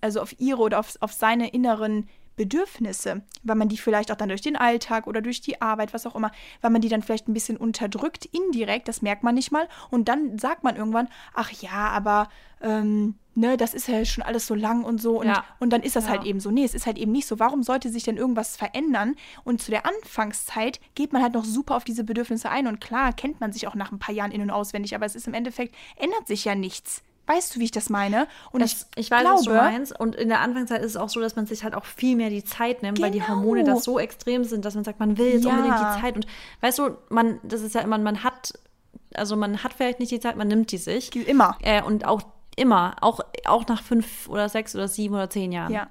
also auf ihre oder auf, auf seine inneren Bedürfnisse, weil man die vielleicht auch dann durch den Alltag oder durch die Arbeit, was auch immer, weil man die dann vielleicht ein bisschen unterdrückt, indirekt, das merkt man nicht mal. Und dann sagt man irgendwann, ach ja, aber ähm, ne, das ist ja schon alles so lang und so. Und, ja. und dann ist das halt ja. halt eben so. Nee, es ist halt eben nicht so. Warum sollte sich denn irgendwas verändern? Und zu der Anfangszeit geht man halt noch super auf diese Bedürfnisse ein. Und klar, kennt man sich auch nach ein paar Jahren in- und auswendig, aber es ist im Endeffekt, ändert sich ja nichts. Weißt du, wie ich das meine? Und das, ich, ich weiß, glaube, was du meinst. Und in der Anfangszeit ist es auch so, dass man sich halt auch viel mehr die Zeit nimmt, genau. weil die genau. Hormone da so extrem sind, dass man sagt, man will jetzt ja. unbedingt die Zeit. Und weißt du, man, das ist ja immer, man hat, also man hat vielleicht nicht die Zeit, man nimmt die sich. Immer. Äh, und auch immer, auch, auch nach fünf oder sechs oder sieben oder zehn Jahren. Ja.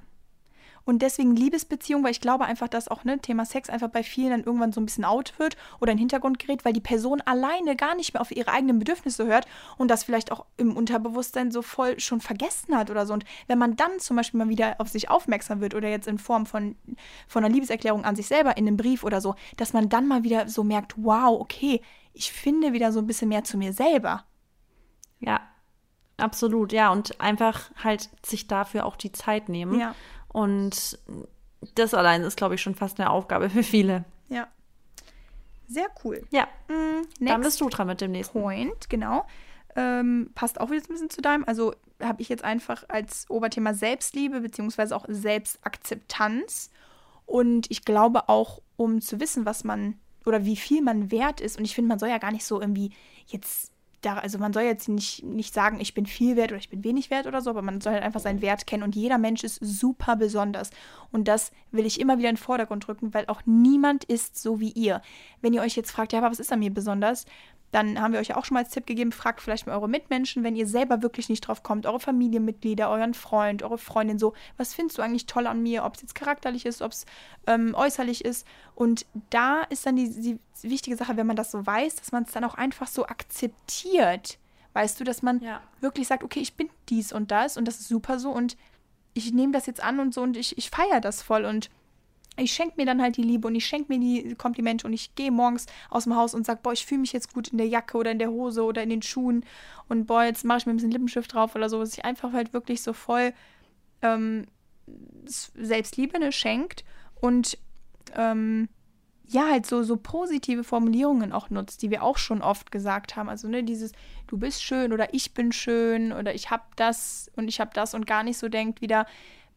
Und deswegen Liebesbeziehung, weil ich glaube einfach, dass auch ne, Thema Sex einfach bei vielen dann irgendwann so ein bisschen out wird oder in den Hintergrund gerät, weil die Person alleine gar nicht mehr auf ihre eigenen Bedürfnisse hört und das vielleicht auch im Unterbewusstsein so voll schon vergessen hat oder so. Und wenn man dann zum Beispiel mal wieder auf sich aufmerksam wird oder jetzt in Form von, von einer Liebeserklärung an sich selber in einem Brief oder so, dass man dann mal wieder so merkt, wow, okay, ich finde wieder so ein bisschen mehr zu mir selber. Ja, absolut, ja. Und einfach halt sich dafür auch die Zeit nehmen. Ja. Und das allein ist, glaube ich, schon fast eine Aufgabe für viele. Ja. Sehr cool. Ja. Mm, Dann bist du dran mit dem nächsten. Point, genau. Ähm, passt auch wieder ein bisschen zu deinem. Also habe ich jetzt einfach als Oberthema Selbstliebe beziehungsweise auch Selbstakzeptanz. Und ich glaube auch, um zu wissen, was man oder wie viel man wert ist. Und ich finde, man soll ja gar nicht so irgendwie jetzt da, also man soll jetzt nicht, nicht sagen, ich bin viel wert oder ich bin wenig wert oder so, aber man soll halt einfach seinen Wert kennen und jeder Mensch ist super besonders. Und das will ich immer wieder in den Vordergrund drücken, weil auch niemand ist so wie ihr. Wenn ihr euch jetzt fragt, ja, aber was ist an mir besonders? Dann haben wir euch ja auch schon mal als Tipp gegeben, fragt vielleicht mal eure Mitmenschen, wenn ihr selber wirklich nicht drauf kommt, eure Familienmitglieder, euren Freund, eure Freundin so, was findest du eigentlich toll an mir, ob es jetzt charakterlich ist, ob es ähm, äußerlich ist. Und da ist dann die, die wichtige Sache, wenn man das so weiß, dass man es dann auch einfach so akzeptiert. Weißt du, dass man ja. wirklich sagt, okay, ich bin dies und das und das ist super so und ich nehme das jetzt an und so und ich, ich feiere das voll und ich schenke mir dann halt die Liebe und ich schenke mir die Komplimente und ich gehe morgens aus dem Haus und sage, boah, ich fühle mich jetzt gut in der Jacke oder in der Hose oder in den Schuhen und boah, jetzt mache ich mir ein bisschen Lippenstift drauf oder so, dass ich einfach halt wirklich so voll ähm, Selbstliebe ne, schenkt und ähm, ja, halt so, so positive Formulierungen auch nutzt, die wir auch schon oft gesagt haben. Also, ne, dieses, du bist schön oder ich bin schön oder ich hab das und ich hab das und gar nicht so denkt wieder,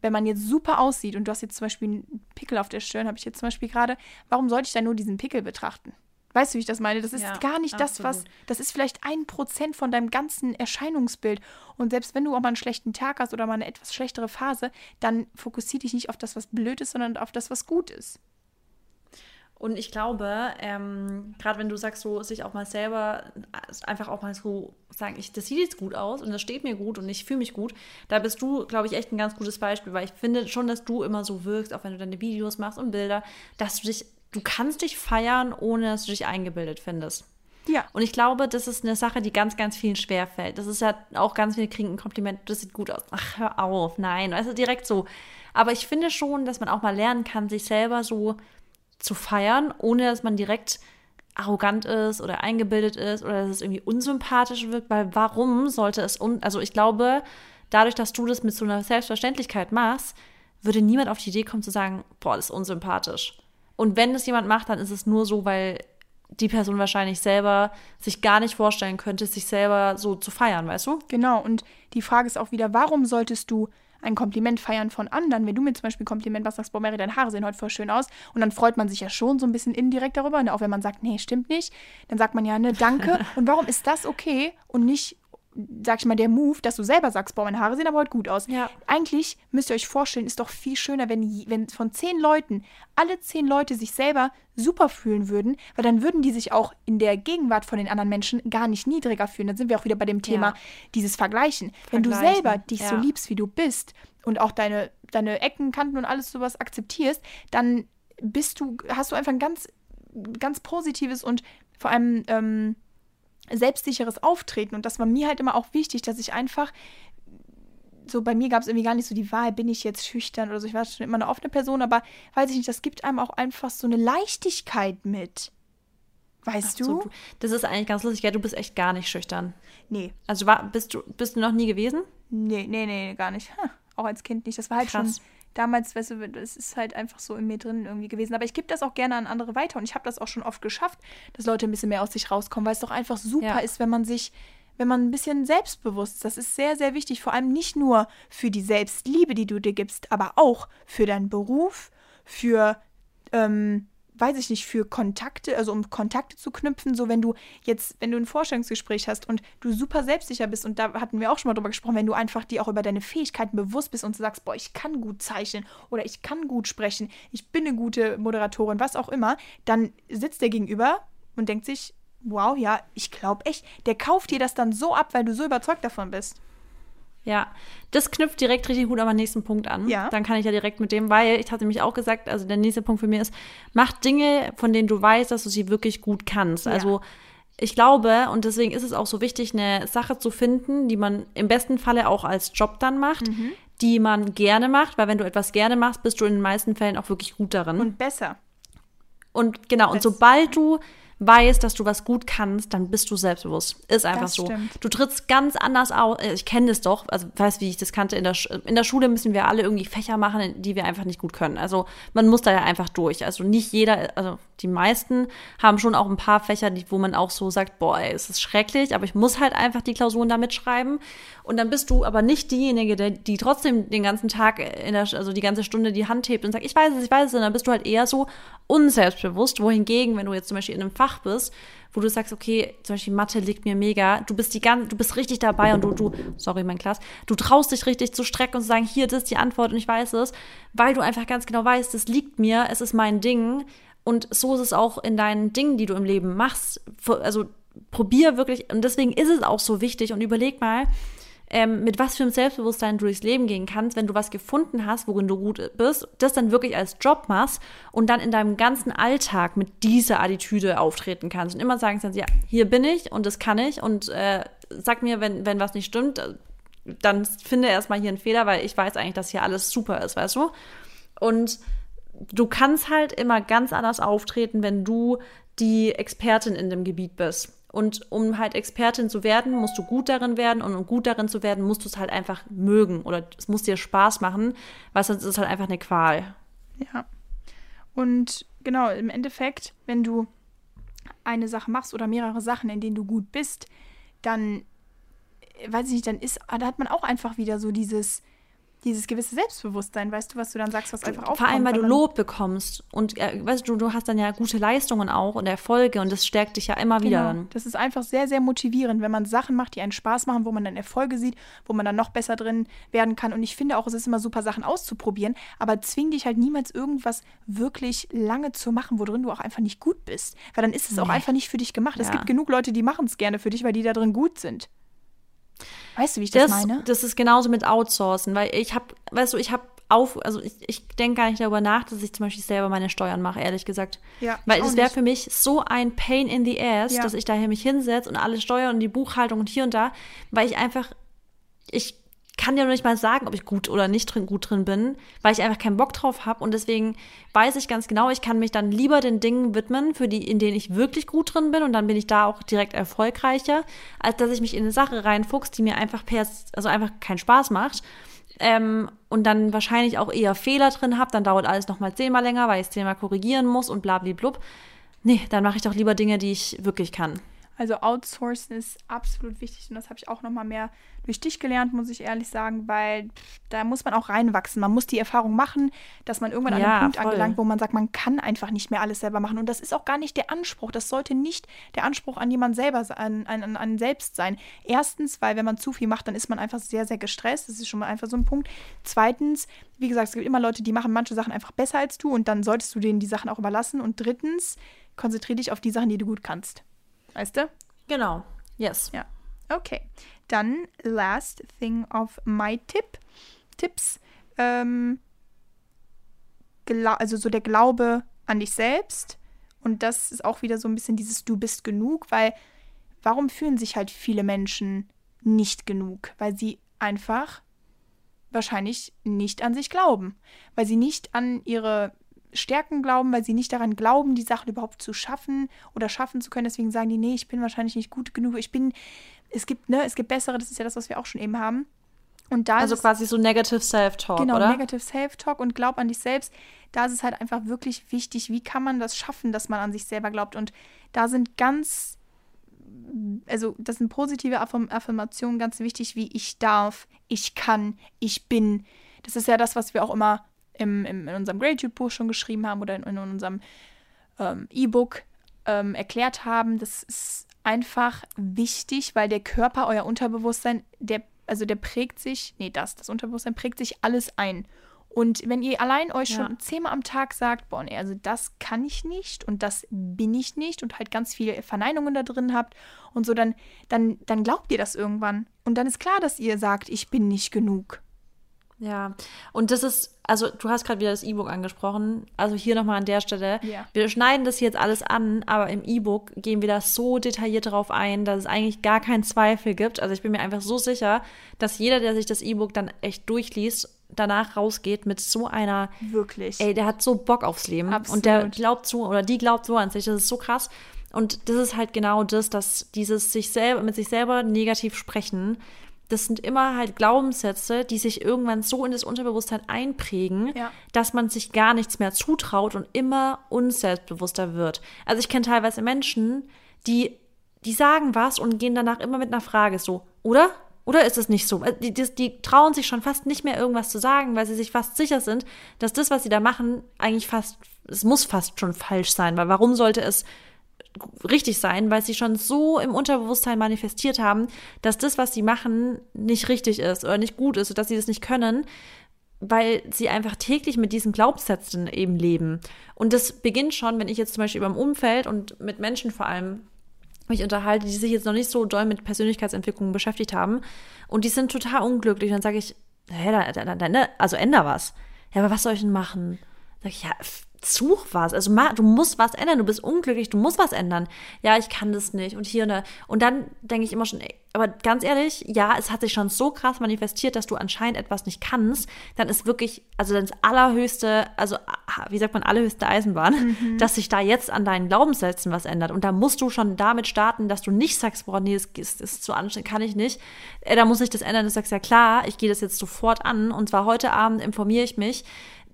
wenn man jetzt super aussieht und du hast jetzt zum Beispiel einen Pickel auf der Stirn, habe ich jetzt zum Beispiel gerade, warum sollte ich dann nur diesen Pickel betrachten? Weißt du, wie ich das meine? Das ist ja, gar nicht absolut. das, was. Das ist vielleicht ein Prozent von deinem ganzen Erscheinungsbild. Und selbst wenn du auch mal einen schlechten Tag hast oder mal eine etwas schlechtere Phase, dann fokussiere dich nicht auf das, was blöd ist, sondern auf das, was gut ist. Und ich glaube, ähm, gerade wenn du sagst, so sich auch mal selber einfach auch mal so sagen, ich, das sieht jetzt gut aus und das steht mir gut und ich fühle mich gut, da bist du, glaube ich, echt ein ganz gutes Beispiel, weil ich finde schon, dass du immer so wirkst, auch wenn du deine Videos machst und Bilder, dass du dich, du kannst dich feiern, ohne dass du dich eingebildet findest. Ja. Und ich glaube, das ist eine Sache, die ganz, ganz vielen schwerfällt. Das ist ja auch ganz viele kriegen ein Kompliment, das sieht gut aus. Ach, hör auf, nein, also direkt so. Aber ich finde schon, dass man auch mal lernen kann, sich selber so zu feiern, ohne dass man direkt arrogant ist oder eingebildet ist oder dass es irgendwie unsympathisch wirkt, weil warum sollte es un also ich glaube, dadurch, dass du das mit so einer Selbstverständlichkeit machst, würde niemand auf die Idee kommen zu sagen, boah, das ist unsympathisch. Und wenn es jemand macht, dann ist es nur so, weil die Person wahrscheinlich selber sich gar nicht vorstellen könnte, sich selber so zu feiern, weißt du? Genau, und die Frage ist auch wieder, warum solltest du ein Kompliment feiern von anderen. Wenn du mir zum Beispiel ein Kompliment machst, sagst, boah, Mary, deine Haare sehen heute voll schön aus. Und dann freut man sich ja schon so ein bisschen indirekt darüber. Ne? auch wenn man sagt, nee, stimmt nicht, dann sagt man ja, ne, danke. und warum ist das okay und nicht sag ich mal, der Move, dass du selber sagst, boah, meine Haare sehen aber heute gut aus. Ja. Eigentlich müsst ihr euch vorstellen, ist doch viel schöner, wenn, wenn von zehn Leuten alle zehn Leute sich selber super fühlen würden, weil dann würden die sich auch in der Gegenwart von den anderen Menschen gar nicht niedriger fühlen. Dann sind wir auch wieder bei dem Thema Ja. dieses Vergleichen. Wenn du Vergleichen, selber dich so ja. liebst, wie du bist und auch deine, deine Ecken, Kanten und alles sowas akzeptierst, dann bist du, hast du einfach ein ganz, ganz positives und vor allem ähm, selbstsicheres Auftreten. Und das war mir halt immer auch wichtig, dass ich einfach so bei mir gab es irgendwie gar nicht so die Wahl, bin ich jetzt schüchtern oder so. Ich war schon immer eine offene Person, aber weiß ich nicht, das gibt einem auch einfach so eine Leichtigkeit mit. Weißt So, du? Das ist eigentlich ganz lustig, ja, du bist echt gar nicht schüchtern. Nee, Also war, bist du bist du noch nie gewesen? nee, nee, nee, gar nicht. Ha, auch als Kind nicht. Das war halt Krass. schon damals, weißt du, das ist halt einfach so in mir drin irgendwie gewesen. Aber ich gebe das auch gerne an andere weiter und ich habe das auch schon oft geschafft, dass Leute ein bisschen mehr aus sich rauskommen, weil es doch einfach super Ja. ist, wenn man sich, wenn man ein bisschen selbstbewusst ist. Das ist sehr, sehr wichtig, vor allem nicht nur für die Selbstliebe, die du dir gibst, aber auch für deinen Beruf, für, ähm, weiß ich nicht, für Kontakte, also um Kontakte zu knüpfen, so wenn du jetzt, wenn du ein Vorstellungsgespräch hast und du super selbstsicher bist und da hatten wir auch schon mal drüber gesprochen, wenn du einfach dir auch über deine Fähigkeiten bewusst bist und sagst, boah, ich kann gut zeichnen oder ich kann gut sprechen, ich bin eine gute Moderatorin, was auch immer, dann sitzt der gegenüber und denkt sich, wow, ja, ich glaube echt, der kauft dir das dann so ab, weil du so überzeugt davon bist. Ja, das knüpft direkt richtig gut an meinen nächsten Punkt an. Ja. Dann kann ich ja direkt mit dem, weil ich hatte nämlich auch gesagt, also der nächste Punkt für mich ist, mach Dinge, von denen du weißt, dass du sie wirklich gut kannst. Ja. Also ich glaube, und deswegen ist es auch so wichtig, eine Sache zu finden, die man im besten Falle auch als Job dann macht, Mhm. die man gerne macht, weil wenn du etwas gerne machst, bist du in den meisten Fällen auch wirklich gut darin. Und besser. Und genau, und Das- sobald du weißt, dass du was gut kannst, dann bist du selbstbewusst. Ist einfach Das so. stimmt. Du trittst ganz anders aus. Ich kenne das doch, also weiß, wie ich das kannte. In der, in der Schule müssen wir alle irgendwie Fächer machen, die wir einfach nicht gut können. Also man muss da ja einfach durch. Also nicht jeder, also die meisten haben schon auch ein paar Fächer, die, wo man auch so sagt, boah, ey, es ist schrecklich, aber ich muss halt einfach die Klausuren da mitschreiben. Und dann bist du aber nicht diejenige, die, die trotzdem den ganzen Tag, in der, also die ganze Stunde die Hand hebt und sagt, ich weiß es, ich weiß es. Und dann bist du halt eher so unselbstbewusst. Wohingegen, wenn du jetzt zum Beispiel in einem Fach bist, wo du sagst, okay, zum Beispiel Mathe liegt mir mega, du bist die ganze, du bist richtig dabei und du, du, sorry, mein Klass, du traust dich richtig zu strecken und zu sagen, hier, das ist die Antwort und ich weiß es, weil du einfach ganz genau weißt, das liegt mir, es ist mein Ding. Und so ist es auch in deinen Dingen, die du im Leben machst. Also probier wirklich, und deswegen ist es auch so wichtig und überleg mal, ähm, mit was für einem Selbstbewusstsein du durchs Leben gehen kannst, wenn du was gefunden hast, worin du gut bist, das dann wirklich als Job machst und dann in deinem ganzen Alltag mit dieser Attitüde auftreten kannst und immer sagen kannst, ja, hier bin ich und das kann ich und äh, sag mir, wenn, wenn was nicht stimmt, äh, dann finde erstmal hier einen Fehler, weil ich weiß eigentlich, dass hier alles super ist, weißt du? Und du kannst halt immer ganz anders auftreten, wenn du die Expertin in dem Gebiet bist. Und um halt Expertin zu werden, musst du gut darin werden. Und um gut darin zu werden, musst du es halt einfach mögen. Oder es muss dir Spaß machen, weil sonst ist es halt einfach eine Qual. Ja. Und genau, im Endeffekt, wenn du eine Sache machst oder mehrere Sachen, in denen du gut bist, dann, äh, weiß ich nicht, dann ist, da hat man auch einfach wieder so dieses, dieses gewisse Selbstbewusstsein, weißt du, was du dann sagst, was einfach aufkommt. Vor allem, weil du Lob bekommst. Und äh, weißt du, du hast dann ja gute Leistungen auch und Erfolge und das stärkt dich ja immer wieder Genau. dann. Das ist einfach sehr, sehr motivierend, wenn man Sachen macht, die einen Spaß machen, wo man dann Erfolge sieht, wo man dann noch besser drin werden kann. Und ich finde auch, es ist immer super, Sachen auszuprobieren, aber zwing dich halt niemals irgendwas wirklich lange zu machen, worin du auch einfach nicht gut bist. Weil dann ist es auch Nee. einfach nicht für dich gemacht. Es Ja. gibt genug Leute, die machen es gerne für dich, weil die da drin gut sind. Weißt du, wie ich das, Das, meine? das ist genauso mit Outsourcen, weil ich habe, weißt du, ich habe auf, also ich, ich denke gar nicht darüber nach, dass ich zum Beispiel selber meine Steuern mache, ehrlich gesagt. Ja, Weil es wäre für mich so ein Pain in the ass, Ja. dass ich daher mich hinsetze und alle Steuern und die Buchhaltung und hier und da, weil ich einfach, ich kann ja noch nicht mal sagen, ob ich gut oder nicht drin, gut drin bin, weil ich einfach keinen Bock drauf habe und deswegen weiß ich ganz genau, ich kann mich dann lieber den Dingen widmen, für die, in denen ich wirklich gut drin bin und dann bin ich da auch direkt erfolgreicher, als dass ich mich in eine Sache reinfuchs, die mir einfach per, also einfach keinen Spaß macht. Ähm, und dann wahrscheinlich auch eher Fehler drin habe, dann dauert alles nochmal zehnmal länger, weil ich es zehnmal korrigieren muss und blablablub. Nee, dann mache ich doch lieber Dinge, die ich wirklich kann. Also outsourcen ist absolut wichtig und das habe ich auch noch mal mehr durch dich gelernt, muss ich ehrlich sagen, weil pff, da muss man auch reinwachsen. Man muss die Erfahrung machen, dass man irgendwann an Ja, einen Punkt voll. angelangt, wo man sagt, man kann einfach nicht mehr alles selber machen und das ist auch gar nicht der Anspruch. Das sollte nicht der Anspruch an jemand selber an, an, an selbst sein. Erstens, weil wenn man zu viel macht, dann ist man einfach sehr sehr gestresst. Das ist schon mal einfach so ein Punkt. Zweitens, wie gesagt, es gibt immer Leute, die machen manche Sachen einfach besser als du und dann solltest du denen die Sachen auch überlassen. Und drittens, konzentriere dich auf die Sachen, die du gut kannst. Weißt du? Genau. Yes. Ja. Okay. Dann last thing of my tip. Tipps. Ähm, also so der Glaube an dich selbst. Und das ist auch wieder so ein bisschen dieses Du bist genug, weil warum fühlen sich halt viele Menschen nicht genug? Weil sie einfach wahrscheinlich nicht an sich glauben. Weil sie nicht an ihre Stärken glauben, weil sie nicht daran glauben, die Sachen überhaupt zu schaffen oder schaffen zu können. Deswegen sagen die, nee, ich bin wahrscheinlich nicht gut genug. Ich bin, es gibt, ne, es gibt bessere, das ist ja das, was wir auch schon eben haben. Und da Also ist quasi so Negative Self-Talk, genau, oder? Negative Self-Talk und glaub an dich selbst. Da ist es halt einfach wirklich wichtig, wie kann man das schaffen, dass man an sich selber glaubt. Und da sind ganz, also das sind positive Affirm Affirmationen ganz wichtig, wie ich darf, ich kann, ich bin. Das ist ja das, was wir auch immer im, im, in unserem Gratitude-Buch schon geschrieben haben oder in, in unserem ähm, E-Book ähm, erklärt haben. Das ist einfach wichtig, weil der Körper, euer Unterbewusstsein, der, also der prägt sich, nee, das, das Unterbewusstsein prägt sich alles ein. Und wenn ihr allein euch Ja. schon zehnmal am Tag sagt, boah, nee, also das kann ich nicht und das bin ich nicht und halt ganz viele Verneinungen da drin habt und so, dann, dann, dann glaubt ihr das irgendwann. Und dann ist klar, dass ihr sagt, ich bin nicht genug. Ja, und das ist, also du hast gerade wieder das E-Book angesprochen. Also hier nochmal an der Stelle. Ja. Wir schneiden das hier jetzt alles an, aber im E-Book gehen wir da so detailliert darauf ein, dass es eigentlich gar keinen Zweifel gibt. Also ich bin mir einfach so sicher, dass jeder, der sich das E-Book dann echt durchliest, danach rausgeht mit so einer, Wirklich. ey, der hat so Bock aufs Leben. Absolut. Und der glaubt so, oder die glaubt so an sich. Das ist so krass. Und das ist halt genau das, dass dieses sich selber, mit sich selber negativ sprechen, das sind immer halt Glaubenssätze, die sich irgendwann so in das Unterbewusstsein einprägen, Ja. dass man sich gar nichts mehr zutraut und immer unselbstbewusster wird. Also ich kenne teilweise Menschen, die, die sagen was und gehen danach immer mit einer Frage so, oder? Oder ist es nicht so? Also Die, die, die trauen sich schon fast nicht mehr irgendwas zu sagen, weil sie sich fast sicher sind, dass das, was sie da machen, eigentlich fast, es muss fast schon falsch sein, weil warum sollte es richtig sein, weil sie schon so im Unterbewusstsein manifestiert haben, dass das, was sie machen, nicht richtig ist oder nicht gut ist dass sie das nicht können, weil sie einfach täglich mit diesen Glaubenssätzen eben leben. Und das beginnt schon, wenn ich jetzt zum Beispiel über dem Umfeld und mit Menschen vor allem mich unterhalte, die sich jetzt noch nicht so doll mit Persönlichkeitsentwicklung beschäftigt haben und die sind total unglücklich. Dann sage ich, hä, da, da, da, ne, also änder was. Ja, aber was soll ich denn machen? Sag ich, ja, such was. Also du musst was ändern. Du bist unglücklich, du musst was ändern. Ja, ich kann das nicht. Und hier und da. Und dann denke ich immer schon, ey, aber ganz ehrlich, ja, es hat sich schon so krass manifestiert, dass du anscheinend etwas nicht kannst. Dann ist wirklich, also dann ist allerhöchste, also ah, wie sagt man, allerhöchste Eisenbahn, dass sich da jetzt an deinen Glaubenssätzen was ändert. Und da musst du schon damit starten, dass du nicht sagst, boah, nee, das ist, ist zu anstrengend, kann ich nicht. Äh, da muss ich das ändern. Du sagst, ja klar, ich gehe das jetzt sofort an. Und zwar heute Abend informiere ich mich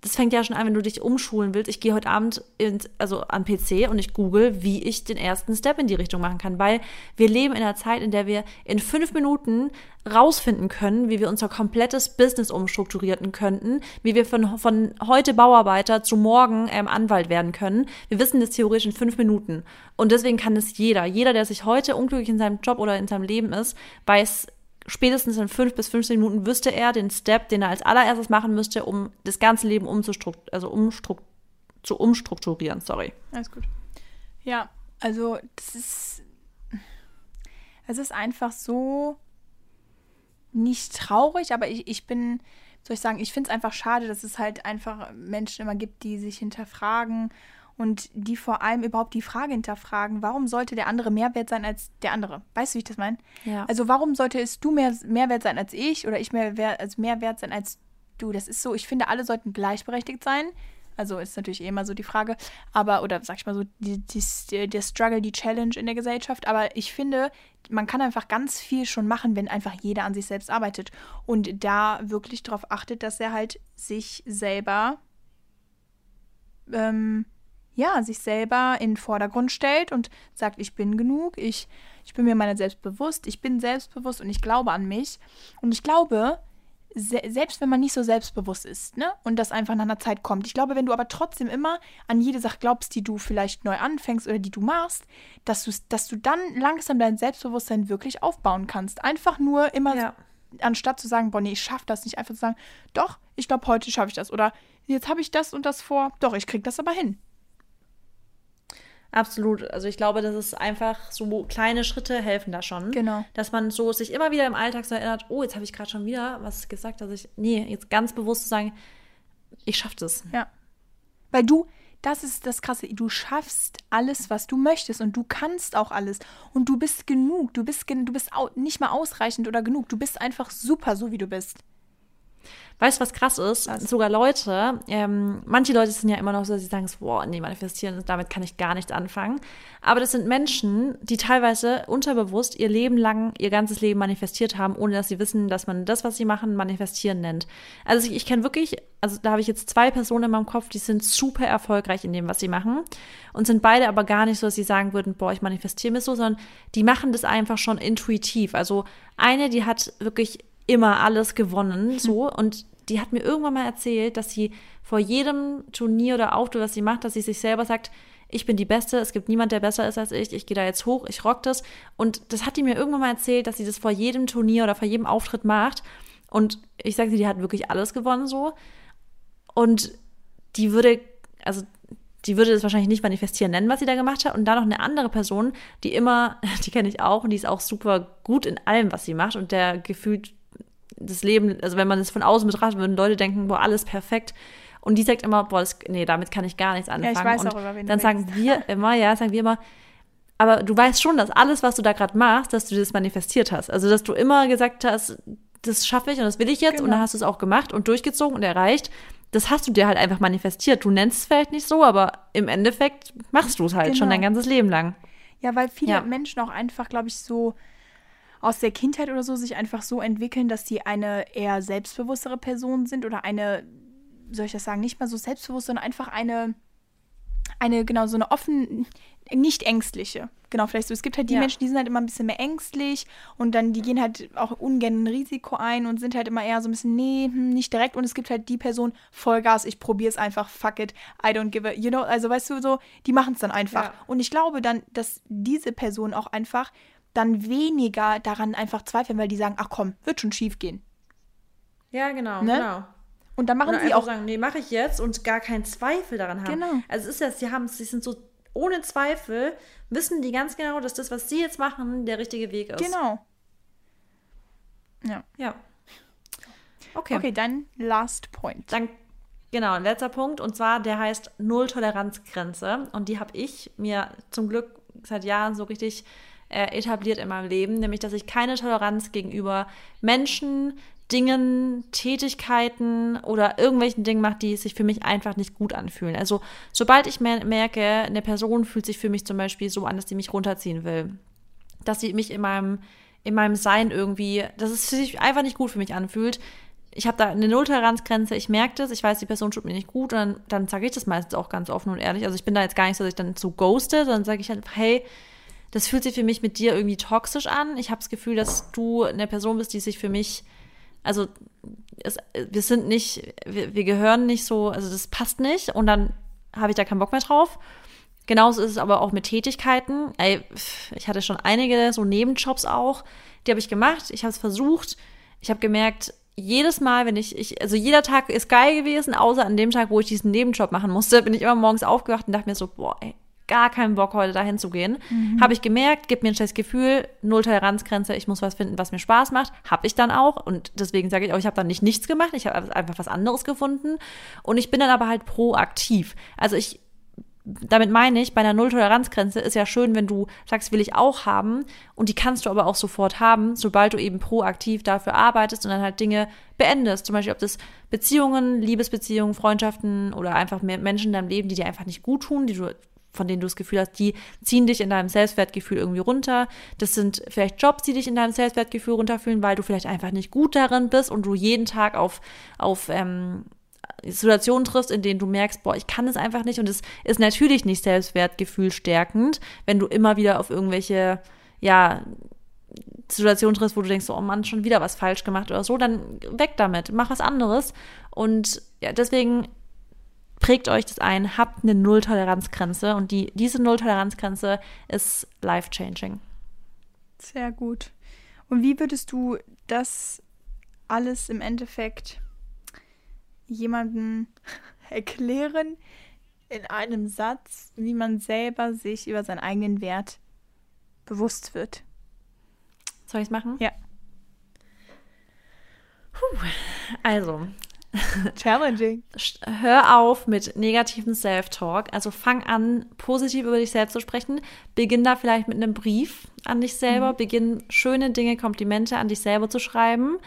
das fängt ja schon an, wenn du dich umschulen willst. Ich gehe heute Abend ins, also an PC und ich google, wie ich den ersten Step in die Richtung machen kann, weil wir leben in einer Zeit, in der wir in fünf Minuten rausfinden können, wie wir unser komplettes Business umstrukturieren könnten, wie wir von, von heute Bauarbeiter zu morgen ähm, Anwalt werden können. Wir wissen das theoretisch in fünf Minuten. Und deswegen kann es jeder. Jeder, der sich heute unglücklich in seinem Job oder in seinem Leben ist, weiß, spätestens in fünf bis 15 Minuten wüsste er den Step, den er als allererstes machen müsste, um das ganze Leben umzustrukt also umstrukt zu umstrukturieren. Sorry. Alles gut. Ja, also das ist. Es ist einfach so nicht traurig, aber ich, ich bin, soll ich sagen, ich finde es einfach schade, dass es halt einfach Menschen immer gibt, die sich hinterfragen und die vor allem überhaupt die Frage hinterfragen, warum sollte der andere mehr wert sein als der andere? Weißt du, wie ich das meine? Ja. Also warum sollte es du mehr, mehr wert sein als ich oder ich mehr wert, als mehr wert sein als du? Das ist so, ich finde, alle sollten gleichberechtigt sein. Also ist natürlich eh immer so die Frage, aber, oder sag ich mal so, die, die, der Struggle, die Challenge in der Gesellschaft. Aber ich finde, man kann einfach ganz viel schon machen, wenn einfach jeder an sich selbst arbeitet und da wirklich darauf achtet, dass er halt sich selber ähm, ja, sich selber in den Vordergrund stellt und sagt, ich bin genug, ich, ich bin mir meiner selbst bewusst, ich bin selbstbewusst und ich glaube an mich. Und ich glaube, se selbst wenn man nicht so selbstbewusst ist, ne, und das einfach nach einer Zeit kommt, ich glaube, wenn du aber trotzdem immer an jede Sache glaubst, die du vielleicht neu anfängst oder die du machst, dass du, dass du dann langsam dein Selbstbewusstsein wirklich aufbauen kannst. Einfach nur immer, Ja. anstatt zu sagen, boah, nee, ich schaff das nicht, einfach zu sagen, doch, ich glaube, heute schaffe ich das. Oder jetzt habe ich das und das vor, doch, ich krieg das aber hin. Absolut. Also ich glaube, das ist einfach so kleine Schritte helfen da schon. Genau. Dass man so sich immer wieder im Alltag so erinnert, oh, jetzt habe ich gerade schon wieder was gesagt, dass ich, nee, jetzt ganz bewusst zu sagen, ich schaffe das. Ja. Weil du, das ist das Krasse, du schaffst alles, was du möchtest und du kannst auch alles und du bist genug, du bist, gen du bist nicht mal ausreichend oder genug, du bist einfach super, so wie du bist. Weißt du, was krass ist? Was? Sogar Leute, ähm, manche Leute sind ja immer noch so, dass sie sagen, boah, nee, manifestieren, damit kann ich gar nichts anfangen. Aber das sind Menschen, die teilweise unterbewusst ihr Leben lang, ihr ganzes Leben manifestiert haben, ohne dass sie wissen, dass man das, was sie machen, manifestieren nennt. Also ich, ich kenne wirklich, also da habe ich jetzt zwei Personen in meinem Kopf, die sind super erfolgreich in dem, was sie machen und sind beide aber gar nicht so, dass sie sagen würden, boah, ich manifestiere mir so, sondern die machen das einfach schon intuitiv. Also eine, die hat wirklich immer alles gewonnen, so und die hat mir irgendwann mal erzählt, dass sie vor jedem Turnier oder Auftritt, was sie macht, dass sie sich selber sagt, ich bin die Beste, es gibt niemand, der besser ist als ich, ich gehe da jetzt hoch, ich rock das. Und das hat die mir irgendwann mal erzählt, dass sie das vor jedem Turnier oder vor jedem Auftritt macht. Und ich sage dir, die hat wirklich alles gewonnen so. Und die würde, also die würde das wahrscheinlich nicht manifestieren nennen, was sie da gemacht hat. Und da noch eine andere Person, die immer, die kenne ich auch und die ist auch super gut in allem, was sie macht und der gefühlt das Leben, also wenn man es von außen betrachtet, würden Leute denken, boah, alles perfekt. Und die sagt immer, boah, das, nee, damit kann ich gar nichts anfangen. ich weiß und auch, über wen du dann sagen redest. wir immer, ja, sagen wir immer, aber du weißt schon, dass alles, was du da gerade machst, dass du das manifestiert hast. Also, dass du immer gesagt hast, das schaffe ich und das will ich jetzt und Genau. dann hast du es auch gemacht und durchgezogen und erreicht. Das hast du dir halt einfach manifestiert. Du nennst es vielleicht nicht so, aber im Endeffekt machst du es halt schon Genau. dein ganzes Leben lang. Ja, weil viele Ja. Menschen auch einfach, glaube ich, so aus der Kindheit oder so sich einfach so entwickeln, dass sie eine eher selbstbewusstere Person sind oder eine, soll ich das sagen, nicht mal so selbstbewusst, sondern einfach eine, eine, genau, so eine offen, nicht ängstliche. Genau, vielleicht so. Es gibt halt die Ja. Menschen, die sind halt immer ein bisschen mehr ängstlich und dann, die gehen halt auch ungern ein Risiko ein und sind halt immer eher so ein bisschen, nee, hm, nicht direkt. Und es gibt halt die Person, Vollgas, ich probiere es einfach, fuck it, I don't give a, you know, also weißt du, so, die machen es dann einfach. Ja. Und ich glaube dann, dass diese Personen auch einfach dann weniger daran einfach zweifeln, weil die sagen, ach komm, wird schon schief gehen. Ja, genau, Ne? genau. Und dann machen Oder sie auch sagen, nee, mache ich jetzt und gar keinen Zweifel daran haben. Genau. Also es ist ja, sie haben, sie sind so ohne Zweifel, wissen die ganz genau, dass das, was sie jetzt machen, der richtige Weg ist. Genau. Ja. Ja. Okay. Okay, dann last point. Dann, genau, ein letzter Punkt. Und zwar, der heißt Null-Toleranz-Grenze. Und die habe ich mir zum Glück seit Jahren so richtig äh, etabliert in meinem Leben. Nämlich, dass ich keine Toleranz gegenüber Menschen, Dingen, Tätigkeiten oder irgendwelchen Dingen mache, die sich für mich einfach nicht gut anfühlen. Also, sobald ich mer merke, eine Person fühlt sich für mich zum Beispiel so an, dass sie mich runterziehen will, dass sie mich in meinem, in meinem Sein irgendwie, dass es sich einfach nicht gut für mich anfühlt, ich habe da eine Nulltoleranzgrenze, ich merke das, ich weiß, die Person tut mir nicht gut und dann, dann sage ich das meistens auch ganz offen und ehrlich. Also ich bin da jetzt gar nicht so, dass ich dann so ghoste, sondern sage ich halt, hey, das fühlt sich für mich mit dir irgendwie toxisch an. Ich habe das Gefühl, dass du eine Person bist, die sich für mich, also es, wir sind nicht, wir, wir gehören nicht so, also das passt nicht und dann habe ich da keinen Bock mehr drauf. Genauso ist es aber auch mit Tätigkeiten. Ey, ich hatte schon einige so Nebenjobs auch, die habe ich gemacht. Ich habe es versucht. Ich habe gemerkt, jedes Mal, wenn ich, ich, also jeder Tag ist geil gewesen, außer an dem Tag, wo ich diesen Nebenjob machen musste, bin ich immer morgens aufgewacht und dachte mir so, boah, ey, gar keinen Bock, heute dahin zu gehen. Mhm. Habe ich gemerkt, gibt mir ein schlechtes Gefühl, null Toleranzgrenze, ich muss was finden, was mir Spaß macht. Habe ich dann auch. Und deswegen sage ich auch, ich habe dann nicht nichts gemacht, ich habe einfach was anderes gefunden. Und ich bin dann aber halt proaktiv. Also ich damit meine ich, bei einer Null-Toleranzgrenze ist ja schön, wenn du sagst, will ich auch haben und die kannst du aber auch sofort haben, sobald du eben proaktiv dafür arbeitest und dann halt Dinge beendest. Zum Beispiel, ob das Beziehungen, Liebesbeziehungen, Freundschaften oder einfach mehr Menschen in deinem Leben, die dir einfach nicht gut tun, die du von denen du das Gefühl hast, die ziehen dich in deinem Selbstwertgefühl irgendwie runter. Das sind vielleicht Jobs, die dich in deinem Selbstwertgefühl runterfühlen, weil du vielleicht einfach nicht gut darin bist und du jeden Tag auf, auf ähm, Situationen triffst, in denen du merkst, boah, ich kann es einfach nicht und es ist natürlich nicht Selbstwertgefühl stärkend, wenn du immer wieder auf irgendwelche, ja, Situationen triffst, wo du denkst, oh Mann, schon wieder was falsch gemacht oder so, dann weg damit, mach was anderes und ja, deswegen prägt euch das ein, habt eine Null-Toleranzgrenze und die, diese Null-Toleranzgrenze ist life-changing. Sehr gut. Und wie würdest du das alles im Endeffekt jemanden erklären in einem Satz, wie man selber sich über seinen eigenen Wert bewusst wird. Soll ich es machen? Ja. Puh. Also. Challenging. Hör auf mit negativen Self-Talk. Also fang an, positiv über dich selbst zu sprechen. Beginn da vielleicht mit einem Brief an dich selber. Mhm. Beginn schöne Dinge, Komplimente an dich selber zu schreiben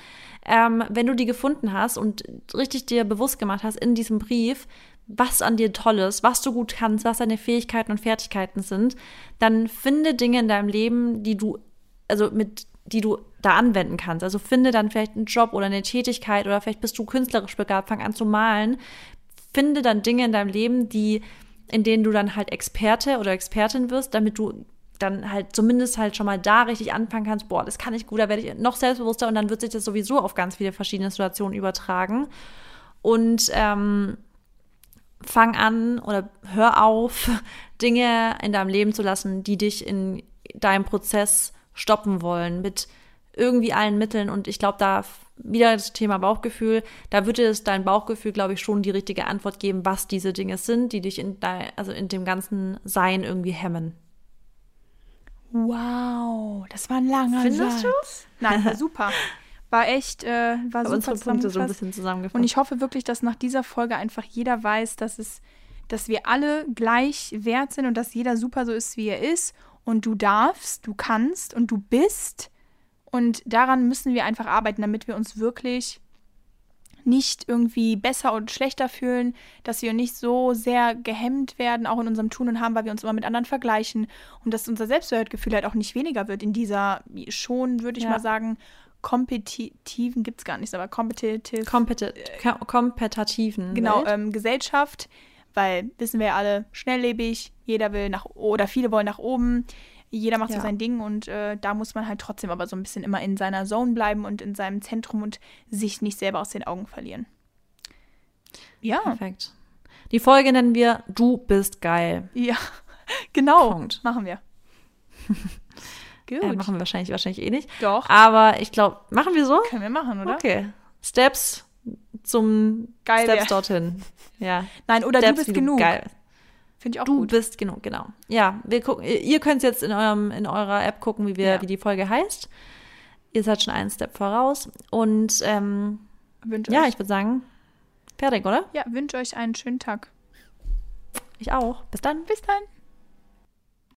ähm, wenn du die gefunden hast und richtig dir bewusst gemacht hast in diesem Brief, was an dir toll ist, was du gut kannst, was deine Fähigkeiten und Fertigkeiten sind, dann finde Dinge in deinem Leben, die du, also mit, die du da anwenden kannst. Also finde dann vielleicht einen Job oder eine Tätigkeit oder vielleicht bist du künstlerisch begabt, fang an zu malen. Finde dann Dinge in deinem Leben, die, in denen du dann halt Experte oder Expertin wirst, damit du dann halt zumindest halt schon mal da richtig anfangen kannst, boah, das kann ich gut, da werde ich noch selbstbewusster und dann wird sich das sowieso auf ganz viele verschiedene Situationen übertragen. Und ähm, fang an oder hör auf, Dinge in deinem Leben zu lassen, die dich in deinem Prozess stoppen wollen, mit irgendwie allen Mitteln. Und ich glaube, da wieder das Thema Bauchgefühl, da würde es dein Bauchgefühl, glaube ich, schon die richtige Antwort geben, was diese Dinge sind, die dich in, dein, also in dem ganzen Sein irgendwie hemmen. Wow, das war ein langer Findest Satz. du? Nein, war super. War echt, äh, war super unsere Punkte so ein bisschen zusammengefasst. Und ich hoffe wirklich, dass nach dieser Folge einfach jeder weiß, dass es, dass wir alle gleich wert sind und dass jeder super so ist, wie er ist. Und du darfst, du kannst und du bist. Und daran müssen wir einfach arbeiten, damit wir uns wirklich nicht irgendwie besser und schlechter fühlen, dass wir nicht so sehr gehemmt werden, auch in unserem Tun und Haben, weil wir uns immer mit anderen vergleichen und dass unser Selbstwertgefühl halt auch nicht weniger wird in dieser schon, würde ich ja. mal sagen, kompetitiven gibt es gar nicht, aber kompetitiv. Kompeti kompetitiven. Genau, ähm, Gesellschaft, weil wissen wir ja alle, schnelllebig, jeder will nach oder viele wollen nach oben. Jeder macht ja. so sein Ding und äh, da muss man halt trotzdem aber so ein bisschen immer in seiner Zone bleiben und in seinem Zentrum und sich nicht selber aus den Augen verlieren. Ja. Perfekt. Die Folge nennen wir Du bist geil. Ja, genau. Punkt. Machen wir. Gut. Äh, machen wir wahrscheinlich, wahrscheinlich eh nicht. Doch. Aber ich glaube, machen wir so? Können wir machen, oder? Okay. Steps zum geil Steps wär. dorthin. Ja. Nein, oder Steps, du bist genug. Geil. Finde ich auch du gut. Du bist genug, genau. Ja, wir gucken, ihr könnt jetzt in, eurem, in eurer App gucken, wie, wir, ja. wie die Folge heißt. Ihr seid schon einen Step voraus. Und ähm, ja, ich würde sagen, fertig, oder? Ja, wünsche euch einen schönen Tag. Ich auch. Bis dann. Bis dann.